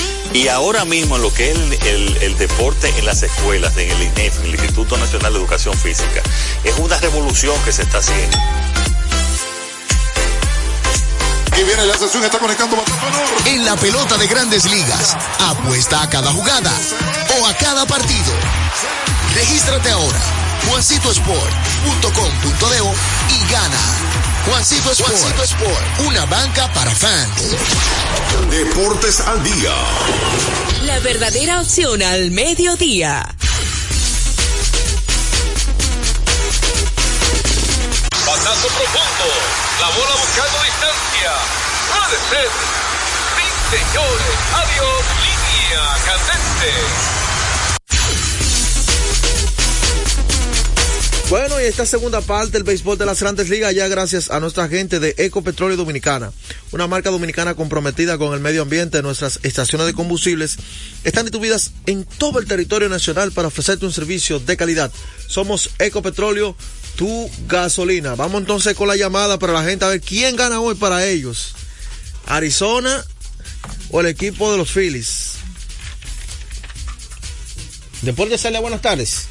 Y ahora mismo lo que es el, el- el deporte en las escuelas, en el INEF, en el Instituto Nacional de Educación Física, es una revolución que se está haciendo. Y viene la sesión, está conectando En la pelota de grandes ligas, apuesta a cada jugada o a cada partido. Regístrate ahora, juancitosport.com.de y gana. Juancito Sport, Juancito Sport, una banca para fans. Deportes al día. La verdadera opción al mediodía. Batazo profundo. La bola buscando distancia. Puede ser. Sí, señores. Adiós. Línea candente. Bueno, y esta segunda parte del béisbol de las grandes ligas ya gracias a nuestra gente de Ecopetróleo Dominicana, una marca dominicana comprometida con el medio ambiente. Nuestras estaciones de combustibles están distribuidas en todo el territorio nacional para ofrecerte un servicio de calidad. Somos Ecopetróleo, tu gasolina. Vamos entonces con la llamada para la gente a ver quién gana hoy para ellos. Arizona o el equipo de los Phillies. Deportes sale, buenas tardes.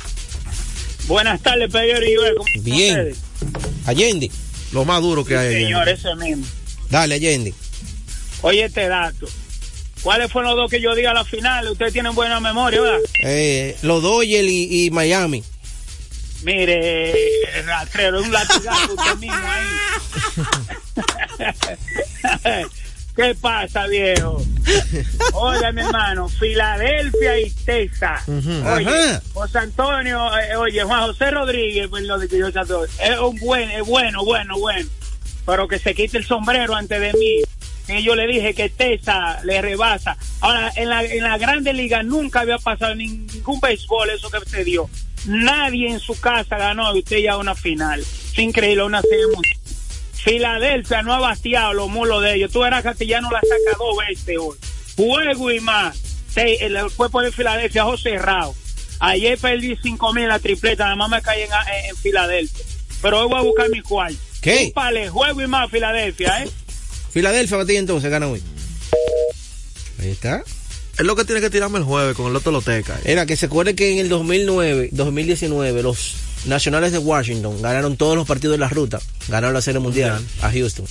Buenas tardes, Pedro y Joel. ¿Cómo están Bien. ustedes? Allende. Lo más duro que hay. ahí. Señor, ese mismo. Dale, Allende. Oye, este dato. ¿Cuáles fueron los dos que yo di a la final? Ustedes tienen buena memoria, ¿verdad? Eh, los Dodgers y, y Miami. Mire, el rastrero, es un latigazo usted mismo ahí. ¿Qué pasa, viejo? Oye, mi hermano, Filadelfia y Texas. Oye, Ajá. José Antonio, eh, oye, Juan José Rodríguez, pues lo de que yo es un buen, es bueno, bueno, bueno. Pero que se quite el sombrero antes de mí. Que yo le dije que Texas le rebasa. Ahora, en la, en la Grande Liga nunca había pasado ningún béisbol eso que se dio. Nadie en su casa ganó y usted ya una final. Es increíble, una serie mundial. Filadelfia no ha bastiado los mulos de ellos. Tú verás que ya no la saca dos veces hoy. Juego y más. Se- El cuerpo de Filadelfia, ojo cerrado. Ayer perdí cinco mil en la tripleta, nada más me caí en, en- en Filadelfia. Pero hoy voy a buscar mi cuarto. ¿Qué? Vale, juego y más Filadelfia, ¿eh? Filadelfia para ti entonces gana hoy. Ahí está. Es lo que tiene que tirarme el jueves con el Loto Loteca. Era que se acuerde que en el 2009, 2019, los nacionales de Washington ganaron todos los partidos de la ruta. Ganaron la Serie Mundial a Houston.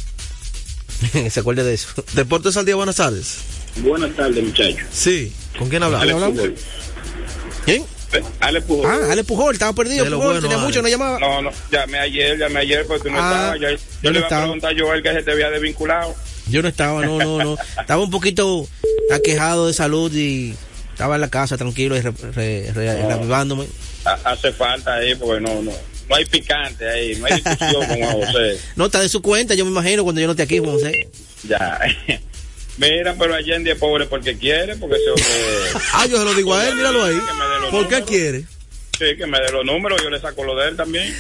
se acuerde de eso. Deportes al día, buenas tardes. Buenas tardes, muchachos. Sí, ¿con quién hablamos? Alex Pujol. ¿Quién? Ale Pujol. Ah, Ale Pujol, estaba perdido. Pujol, bueno, tenía Ale. mucho, no llamaba. No, no, llamé ayer, llamé ayer porque tú no Ah, estabas. Ya- yo yo no le iba estaba. a preguntar a Joel que se te había desvinculado. Yo no estaba, no, no, no. Estaba un poquito aquejado de salud y estaba en la casa tranquilo y re, re- re- No. Hace falta ahí porque no, no, no hay picante ahí, no hay discusión con Juan José. No, está de su cuenta, yo me imagino, cuando yo no esté aquí, Juan José. Ya. Mira, pero Allende es pobre porque quiere, porque hombre. Ah, yo se lo digo a él, míralo ahí. ¿Por qué quiere? Sí, que me dé los números, yo le saco lo de él también.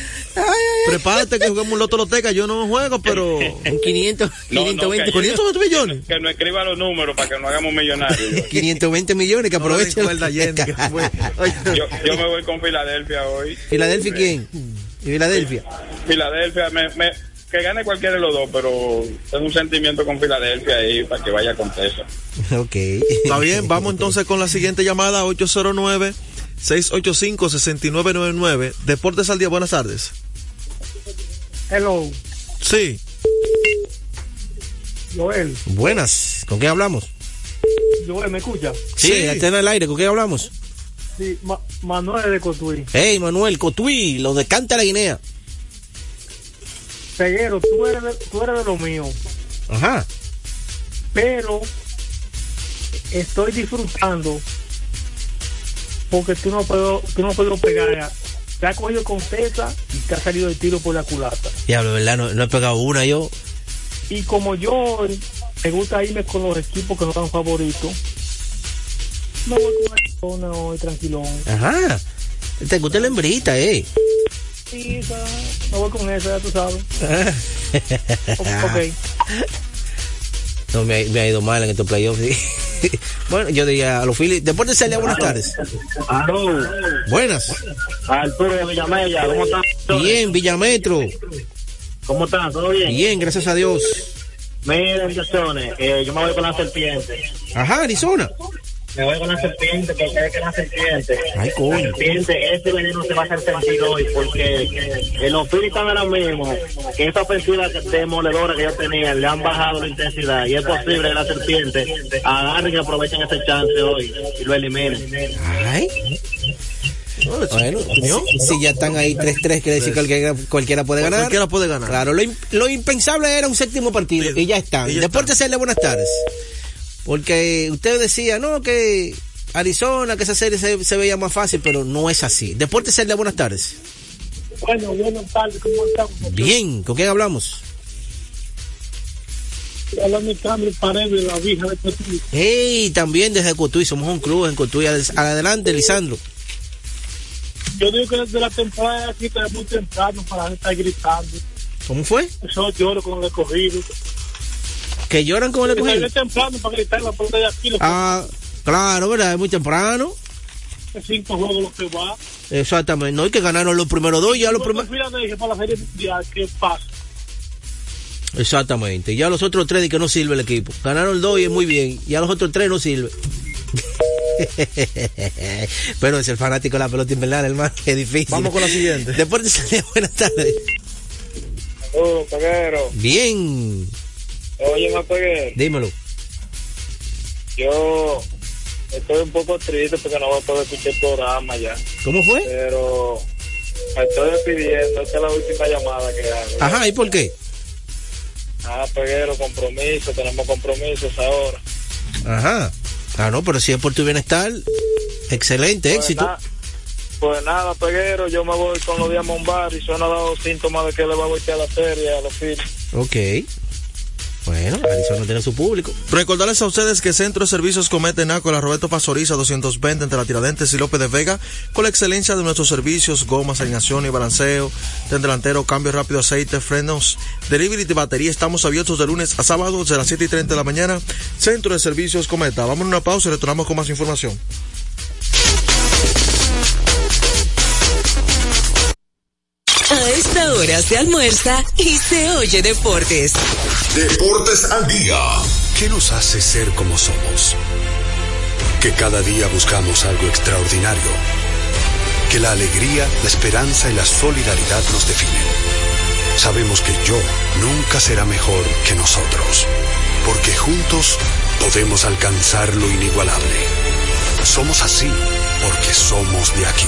Prepárate que juguemos un Loto Loteca. Yo no juego, pero. En 500, No, no, 520, que- 520 millones. Que no escriba los números para que no hagamos millonarios. 520 millones, que No le aproveche. recuerda a Allende, que fue- Oye. Yo, yo me voy con Filadelfia hoy. ¿Filadelfia quién? ¿Y Filadelfia? Filadelfia, me, me, que gane cualquiera de los dos, pero tengo un sentimiento con Filadelfia ahí para que vaya con Tesa. Ok. Está bien, vamos entonces con la siguiente llamada, 809-685-6999. Deportes al día, buenas tardes. Hello, Sí, Joel. Buenas. ¿Con quién hablamos? Joel, ¿me escucha? Sí, está en el aire. ¿Con quién hablamos? Sí, Ma- Manuel de Cotuí. Hey, Manuel, Cotuí, lo de Canta la Guinea. Peguero, tú eres, de, tú eres de lo mío, Ajá. pero estoy disfrutando porque tú no puedo, tú no puedo pegar. Te has cogido con Tesa y te ha salido el tiro por la culata. Diablo, ¿verdad? No, no he pegado una yo. Y como yo me gusta irme con los equipos que no dan favoritos, me voy con Arizona hoy tranquilón. Ajá. Te gusta la hembrita, eh. Sí, me voy con esa, ya tú sabes. Ok. No, me, me ha ido mal en estos playoffs. sí. bueno, yo diría a los Phillies. Deportes Celia, buenas tardes. Aló. Buenas. Arturo de Villamella, ¿cómo están? Bien, Villametro. ¿Cómo están? ¿Todo bien? Bien, gracias a Dios. Muchachones, eh, yo me voy con la serpiente. Ajá, Arizona. Me voy con la serpiente, porque es que la serpiente. Ay, coño. La serpiente, ese veneno se va a hacer sentir hoy, porque en los Phillies están ahora mismo, que esa ofensiva demoledora que ellos tenían, le han bajado la intensidad, y es posible que la serpiente agarren y aprovechen ese chance hoy y lo eliminen. Ay. Bueno, si, si ya están ahí 3-3, quiere decir que cualquiera, cualquiera puede ganar. Cualquiera puede ganar. Claro, lo, im- lo impensable era un séptimo partido y ya están. y ya Deportes buenas tardes. Porque usted decía, no, que Arizona, que esa serie se, se veía más fácil, pero no es así. Deportes Celia, buenas tardes. Bueno, buenas tardes, ¿cómo estamos? Bien, ¿con quién hablamos? Hablando de la vieja de Cotuí. Hey, también desde Cotuí, somos un club en Cotuí. Ad- Adelante, Lisandro. Yo digo que desde la temporada aquí es muy temprano para estar gritando. ¿Cómo fue? Eso lloro con el escogido. Que lloran con el Que escogido. Es temprano para gritar la pelota de aquí. Los Ah, claro, ¿verdad? Es muy temprano. cinco juegos los que va. Exactamente. No hay que ganaron los primeros dos, ya los primeros. Para la serie mundial, ¿qué pasa? Exactamente. Ya los otros tres de que no sirve el equipo. Ganaron el dos y es muy bien. Ya los otros tres no sirve. Pero es el fanático de la pelota invernal, hermano. Es difícil. Vamos con la siguiente. Deportes buenas tardes. Peguero. Bien. Oye, más Peguero. Dímelo. Yo estoy un poco triste porque no voy a poder escuchar el programa ya. ¿Cómo fue? Pero me estoy despidiendo. Esta es la última llamada que hago. Ajá, ¿y por qué? Ah, Peguero, compromiso. Tenemos compromisos ahora. Ajá. Ah, no, pero si es por tu bienestar, excelente, Pues éxito. nada, Pues nada, Peguero, yo me voy con los Diamond Bar y son ha dado síntomas de que le va a voltear la serie a los Phillies. Ok. Bueno, Arizona tiene su público. Recordarles a ustedes que Centro de Servicios Cometa Nácola Roberto Pastoriza 220 entre la Tiradentes y López de Vega con la excelencia de nuestros servicios, gomas, alineación y balanceo, tren delantero, cambio rápido, aceite, frenos, delivery de batería. Estamos abiertos de lunes a sábado de las 7 y 30 de la mañana. Centro de Servicios Cometa. Vamos a una pausa y retornamos con más información. A esta hora se almuerza y se oye deportes. Deportes al día. ¿Qué nos hace ser como somos? Que cada día buscamos algo extraordinario. Que la alegría, la esperanza y la solidaridad nos definen. Sabemos que yo nunca será mejor que nosotros. Porque juntos podemos alcanzar lo inigualable. Somos así porque somos de aquí.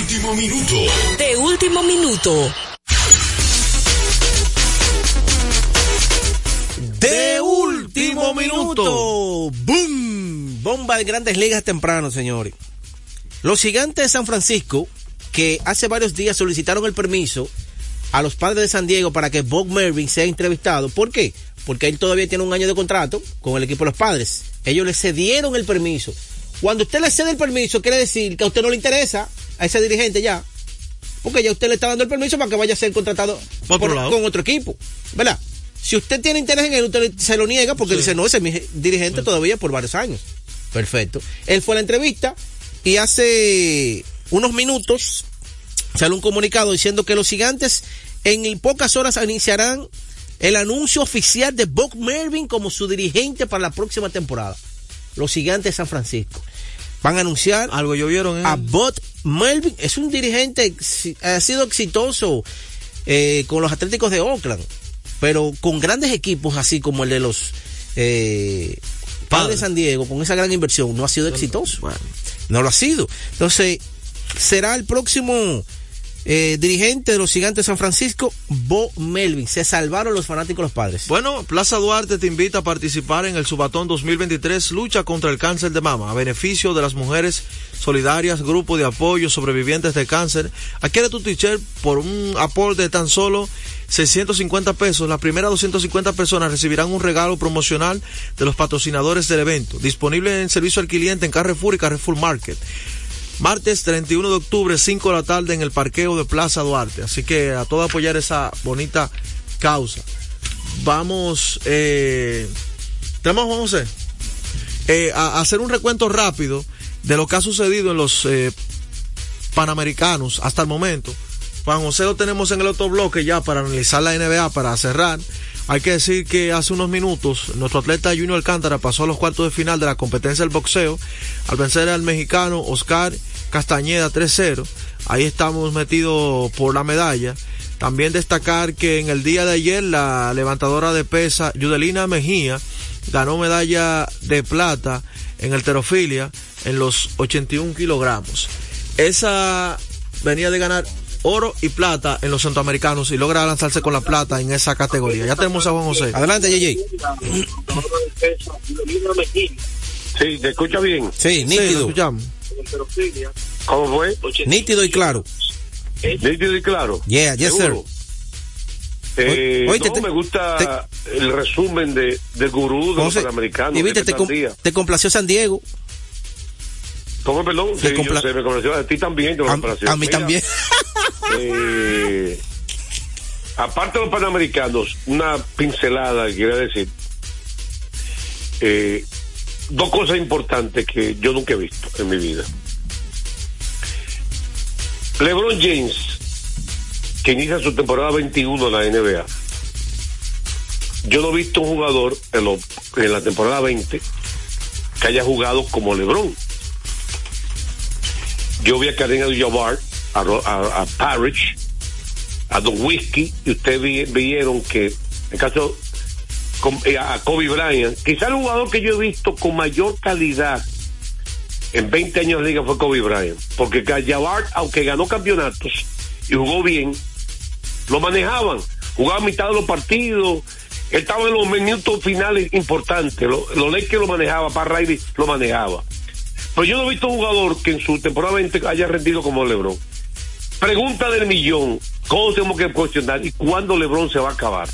De último minuto. De último minuto. De último minuto. ¡Boom! Bomba de grandes ligas temprano, señores. Los gigantes de San Francisco, que hace varios días solicitaron el permiso a los padres de San Diego para que Bob Mervyn sea entrevistado. ¿Por qué? Porque él todavía tiene un año de contrato con el equipo de los padres. Ellos le cedieron el permiso. Cuando usted le cede el permiso, quiere decir que a usted no le interesa a ese dirigente ya. Porque ya usted le está dando el permiso para que vaya a ser contratado por, con otro equipo. ¿Verdad? Si usted tiene interés en él, usted se lo niega porque dice, no, ese es mi dirigente todavía por varios años. Perfecto. Él fue a la entrevista y hace unos minutos sale un comunicado diciendo que los gigantes en pocas horas iniciarán el anuncio oficial de Bob Mervyn como su dirigente para la próxima temporada. Los gigantes de San Francisco. Van a anunciar algo llovieron a Bob Melvin. Es un dirigente, ha sido exitoso eh, con los Atléticos de Oakland, pero con grandes equipos así como el de los eh, Padres de San Diego, con esa gran inversión, no ha sido exitoso. No lo ha sido. Entonces, será el próximo eh, dirigente de los gigantes de San Francisco, Bo Melvin. Se salvaron los fanáticos los padres. Bueno, Plaza Duarte te invita a participar en el Subatón 2023 Lucha contra el Cáncer de Mama, a beneficio de las mujeres solidarias, grupo de apoyo sobrevivientes de cáncer. Adquiere tu t-shirt por un aporte de tan solo 650 pesos. Las primeras 250 personas recibirán un regalo promocional de los patrocinadores del evento. Disponible en servicio al cliente en Carrefour y Carrefour Market. Martes 31 de octubre, 5 de la tarde en el parqueo de Plaza Duarte. Así que a todo apoyar esa bonita causa. Vamos, eh, tenemos, a hacer, eh, a hacer un recuento rápido de lo que ha sucedido en los eh, Panamericanos hasta el momento. Juan José lo tenemos en el otro bloque ya para analizar la NBA, para cerrar. Hay que decir que hace unos minutos nuestro atleta Junior Alcántara pasó a los cuartos de final de la competencia del boxeo al vencer al mexicano Oscar Castañeda 3-0. Ahí estamos metidos por la medalla. También destacar que en el día de ayer la levantadora de pesa Yudelina Mejía ganó medalla de plata en el terofilia en los 81 kilogramos. Esa venía de ganar oro y plata en los centroamericanos y logra lanzarse con la plata en esa categoría. Ya tenemos a Juan José. Adelante, JJ. Sí, ¿te escucha bien? Sí, nítido. escuchamos. ¿Cómo fue? Nítido y claro. Nítido y claro. Yeah, yes, sir. Eh, no, te, me gusta el resumen de, del gurú de los americanos. Y viste, te, com, te complació San Diego. ¿Cómo, perdón? Sí, sé, me complació a ti también. Te a, a mí también. eh, aparte de los panamericanos, una pincelada, quiero decir. Eh, dos cosas importantes que yo nunca he visto en mi vida. LeBron James, que inicia su temporada 21 en la NBA. Yo no he visto un jugador en, la temporada 20 que haya jugado como LeBron. Yo vi a Karen Abdul-Jabbar, a, a, a, Parrish, a Don Whiskey, y ustedes vieron que, en caso eh, a Kobe Bryant, quizá el jugador que yo he visto con mayor calidad en 20 años de liga fue Kobe Bryant, porque Jabbar, aunque ganó campeonatos y jugó bien, lo manejaban, jugaba a mitad de los partidos, estaba en los minutos finales importantes, los lo que lo manejaba, para Riley lo manejaba. Pero yo no he visto un jugador que en su temporada 20 haya rendido como LeBron. Pregunta del millón, ¿cómo tenemos que cuestionar y cuándo LeBron se va a acabar?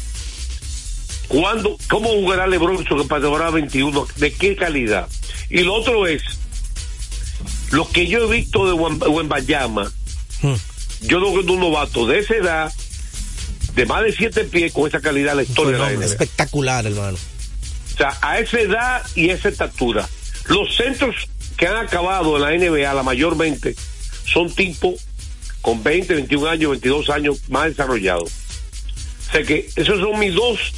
¿Cuándo, ¿Cómo jugará LeBron su temporada 21? ¿De qué calidad? Y lo otro es, lo que yo he visto de Wembayama, hmm. yo no veo un novato de esa edad, de más de siete pies, con esa calidad la historia de la. Espectacular, hermano. O sea, a esa edad y esa estatura. Los centros que han acabado en la NBA, la mayormente, son tipos con 20, 21 años, 22 años más desarrollados. O sea que esos son mis dos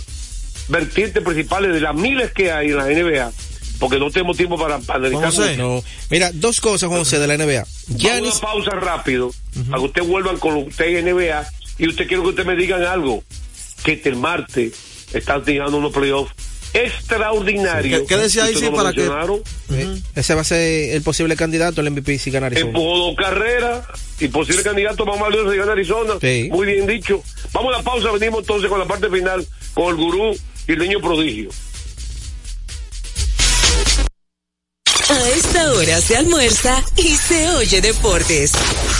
vertientes principales de las miles que hay en la NBA porque no tenemos tiempo para analizar. No. Mira, dos cosas, José, de la NBA. Giannis... Una pausa rápido, para que ustedes vuelvan con usted NBA y usted quiere que usted me digan algo, que el martes están tirando unos playoffs extraordinarios. ¿Qué, decía ahí sí, para que eh, ese va a ser el posible candidato al MVP si gana Arizona? Empujó dos carreras y posible candidato más valioso si gana Arizona. Muy bien dicho. Vamos a la pausa, venimos entonces con la parte final con el gurú y el niño prodigio. A esta hora se almuerza y se oye deportes.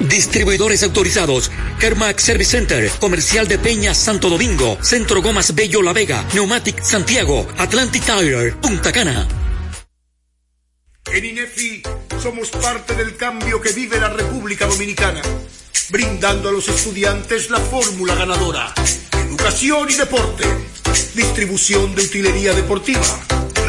Distribuidores autorizados. Kermax Service Center. Comercial de Peña Santo Domingo. Centro Gomas Bello La Vega. Neumatic Santiago. Atlantic Tire. Punta Cana. En INEFI somos parte del cambio que vive la República Dominicana, brindando a los estudiantes la fórmula ganadora. Educación y deporte. Distribución de utilería deportiva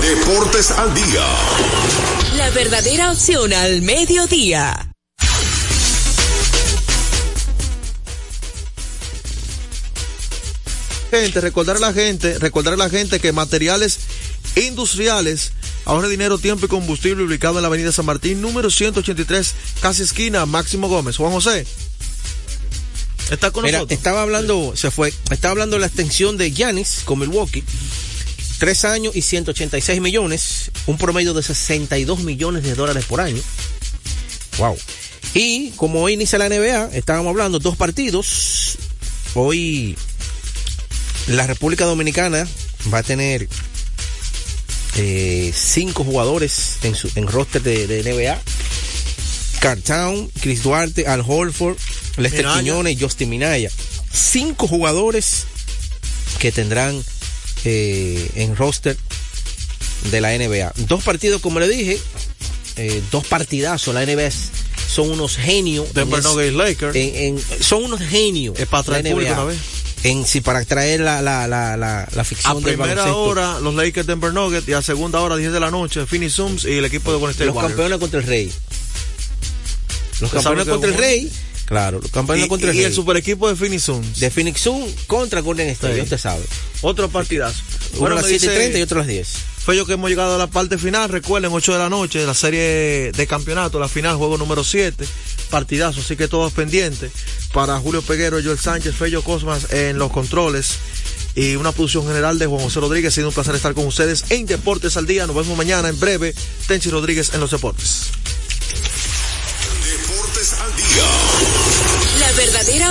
Deportes al día. La verdadera opción al mediodía. Gente, recordar a la gente, recordar a la gente que materiales industriales ahorre dinero, tiempo y combustible ubicado en la avenida San Martín, número 183, casi esquina, Máximo Gómez. Juan José. Está con Mira, nosotros. Estaba hablando, se fue, estaba hablando de la extensión de Giannis con Milwaukee. Tres años y 186 millones, un promedio de 62 millones de dólares por año. Wow. Y como hoy inicia la NBA, estábamos hablando dos partidos. Hoy la República Dominicana va a tener eh, cinco jugadores en su en roster de, de NBA. Cartown, Chris Duarte, Al Holford, Lester Minaya. Quiñones y Justin Minaya. Cinco jugadores que tendrán eh, en roster de la NBA. Dos partidos, como le dije, eh, dos partidazos. La NBA es- son unos genios. Denver Nuggets Lakers. en- en- son unos genios. Es para traer público una vez. En, sí, para traer la, la, la, la, la A ficción del primera baloncesto. hora, los Lakers Denver Nuggets y a segunda hora, 10 de la noche, Phoenix Suns y el equipo de Golden State Los Warriors. campeones contra el Rey. Los campeones contra el Rey. Claro, campeones Y, contra el y Rey. el super equipo de Phoenix Suns. De Phoenix contra Golden State, Sí. usted sabe. Otro partidazo. Uno a las me 7 y dice 30 y otro a las 10. Fue yo que hemos llegado a la parte final. Recuerden, 8 de la noche, la serie de campeonato, la final, juego número 7. Partidazo, así que todos pendientes. Para Julio Peguero, Joel Sánchez, Fello Cosmas en los controles. Y una producción general de Juan José Rodríguez. Ha sido un placer estar con ustedes en Deportes al Día. Nos vemos mañana en breve. Tenchi Rodríguez en los. Deportes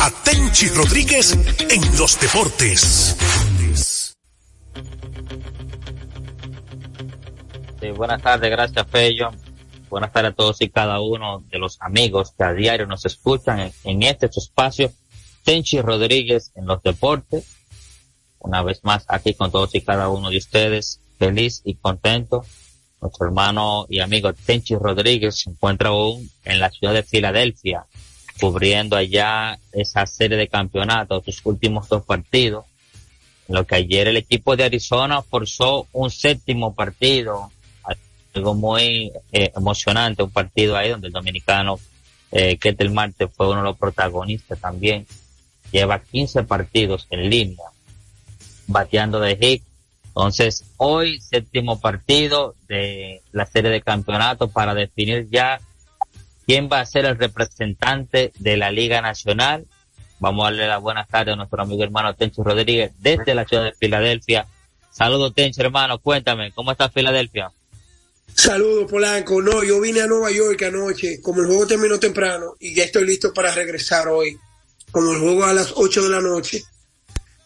a Tenchi Rodríguez en los deportes. Buenas tardes, gracias Fello. Buenas tardes a todos y cada uno de los amigos que a diario nos escuchan en, en este espacio. Tenchi Rodríguez en los deportes. una vez más aquí con todos y cada uno de ustedes, feliz y contento. Nuestro hermano y amigo Tenchi Rodríguez se encuentra aún en la ciudad de Filadelfia, cubriendo allá esa serie de campeonatos, sus últimos dos partidos. lo que ayer el equipo de Arizona forzó un séptimo partido, algo muy eh, emocionante, un partido ahí donde el dominicano eh, Ketel Marte fue uno de los protagonistas también. Lleva 15 partidos en línea, bateando de hit. Entonces, hoy séptimo partido de la serie de campeonatos para definir ya quién va a ser el representante de la Liga Nacional. Vamos a darle la buenas tardes a nuestro amigo hermano Tencho Rodríguez desde la ciudad de Filadelfia. Saludos Tencho hermano, cuéntame, ¿cómo está Filadelfia? Saludos, Polanco. No, yo vine a Nueva York anoche, como el juego terminó temprano, y ya estoy listo para regresar hoy. Como el juego a las 8 de la noche,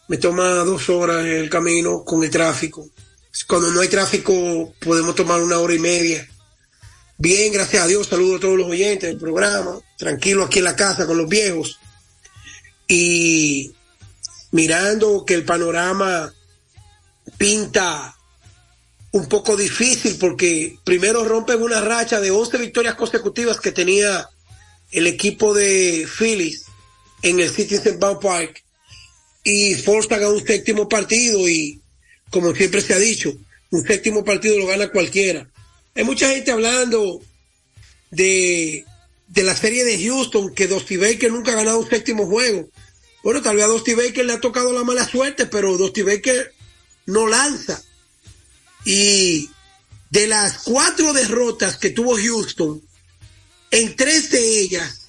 me toma dos horas el camino con el tráfico. Cuando no hay tráfico, podemos tomar una hora y media. Bien, gracias a Dios, saludo a todos los oyentes del programa. Tranquilo aquí en la casa con los viejos. Y mirando que el panorama pinta un poco difícil porque primero rompen una racha de 11 victorias consecutivas que tenía el equipo de Phillies en el Citizen Bank Park y forzan a un séptimo partido y como siempre se ha dicho, un séptimo partido lo gana cualquiera. Hay mucha gente hablando de, de la serie de Houston que Dusty Baker nunca ha ganado un séptimo juego. Bueno, tal vez a Dusty Baker le ha tocado la mala suerte, pero Dusty Baker no lanza y de las cuatro derrotas que tuvo Houston, en tres de ellas,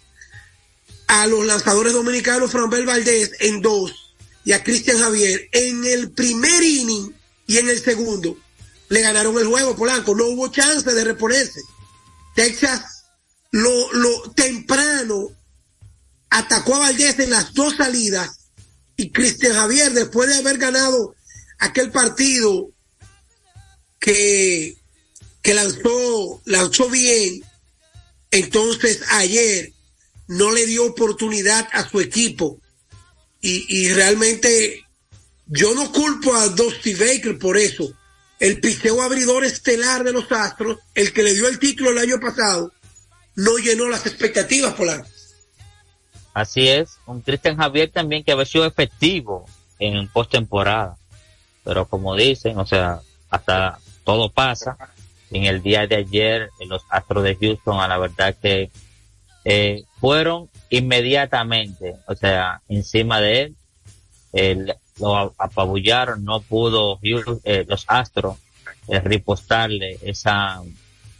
a los lanzadores dominicanos Franbel Valdés en dos y a Cristian Javier en el primer inning y en el segundo le ganaron el juego Polanco. No hubo chance de reponerse. Texas lo, lo temprano atacó a Valdés en las dos salidas y Cristian Javier después de haber ganado aquel partido que, que lanzó, lanzó bien, entonces ayer no le dio oportunidad a su equipo. Y, y realmente yo no culpo a Dusty Baker por eso. El piseo abridor estelar de los Astros, el que le dio el título el año pasado, no llenó las expectativas, Polanco. Así es, un Cristian Javier también que había sido efectivo en postemporada. Pero como dicen, o sea, hasta todo pasa. En el día de ayer, los Astros de Houston, a la verdad que eh, fueron inmediatamente, o sea, encima de él, lo apabullaron, no pudo eh, los Astros eh, ripostarle esa,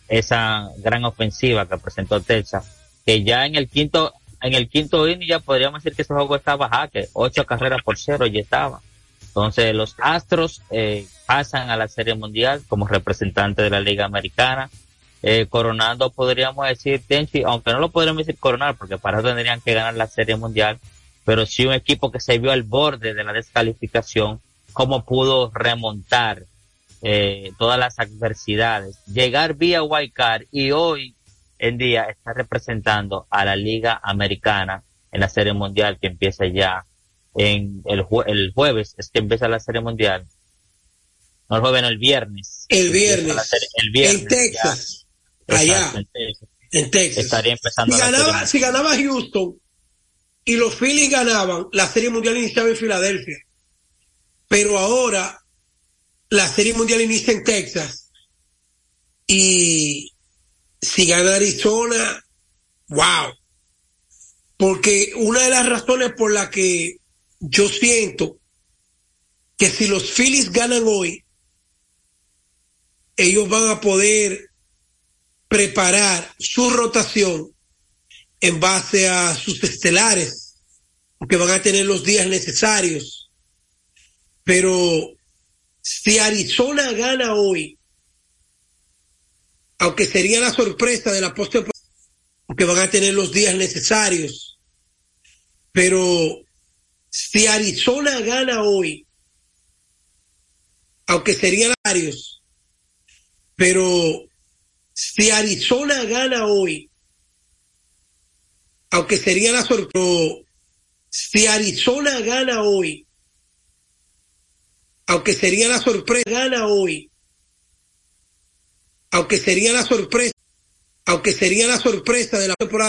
esa gran ofensiva que presentó Texas, que ya en el quinto, en el quinto inning ya podríamos decir que ese juego estaba jaque, ocho carreras por cero ya estaba. Entonces los Astros eh, pasan a la Serie Mundial como representante de la Liga Americana, eh, coronando, podríamos decir, Tenchi, aunque no lo podríamos decir coronar, porque para eso tendrían que ganar la Serie Mundial, pero sí un equipo que se vio al borde de la descalificación, cómo pudo remontar eh, todas las adversidades, llegar vía Card y hoy en día está representando a la Liga Americana en la Serie Mundial que empieza ya en el, el jueves, es que empieza la Serie Mundial no el jueves, no, el viernes. El viernes. el viernes. En Texas. allá. En Texas. Estaría empezando si ganaba, si ganaba Houston y los Phillies ganaban, la Serie Mundial iniciaba en Filadelfia. Pero ahora la Serie Mundial inicia en Texas. Y si gana Arizona, wow. Porque una de las razones por la que yo siento que si los Phillies ganan hoy, ellos van a poder preparar su rotación en base a sus estelares, porque van a tener los días necesarios. Pero si Arizona gana hoy, aunque sería la sorpresa de la postre, porque van a tener los días necesarios. Pero si Arizona gana hoy, aunque serían varios, pero si Arizona gana hoy, aunque sería la sorpresa, si Arizona gana hoy, aunque sería la sorpresa, gana hoy, aunque sería la sorpresa, aunque sería la sorpresa de la temporada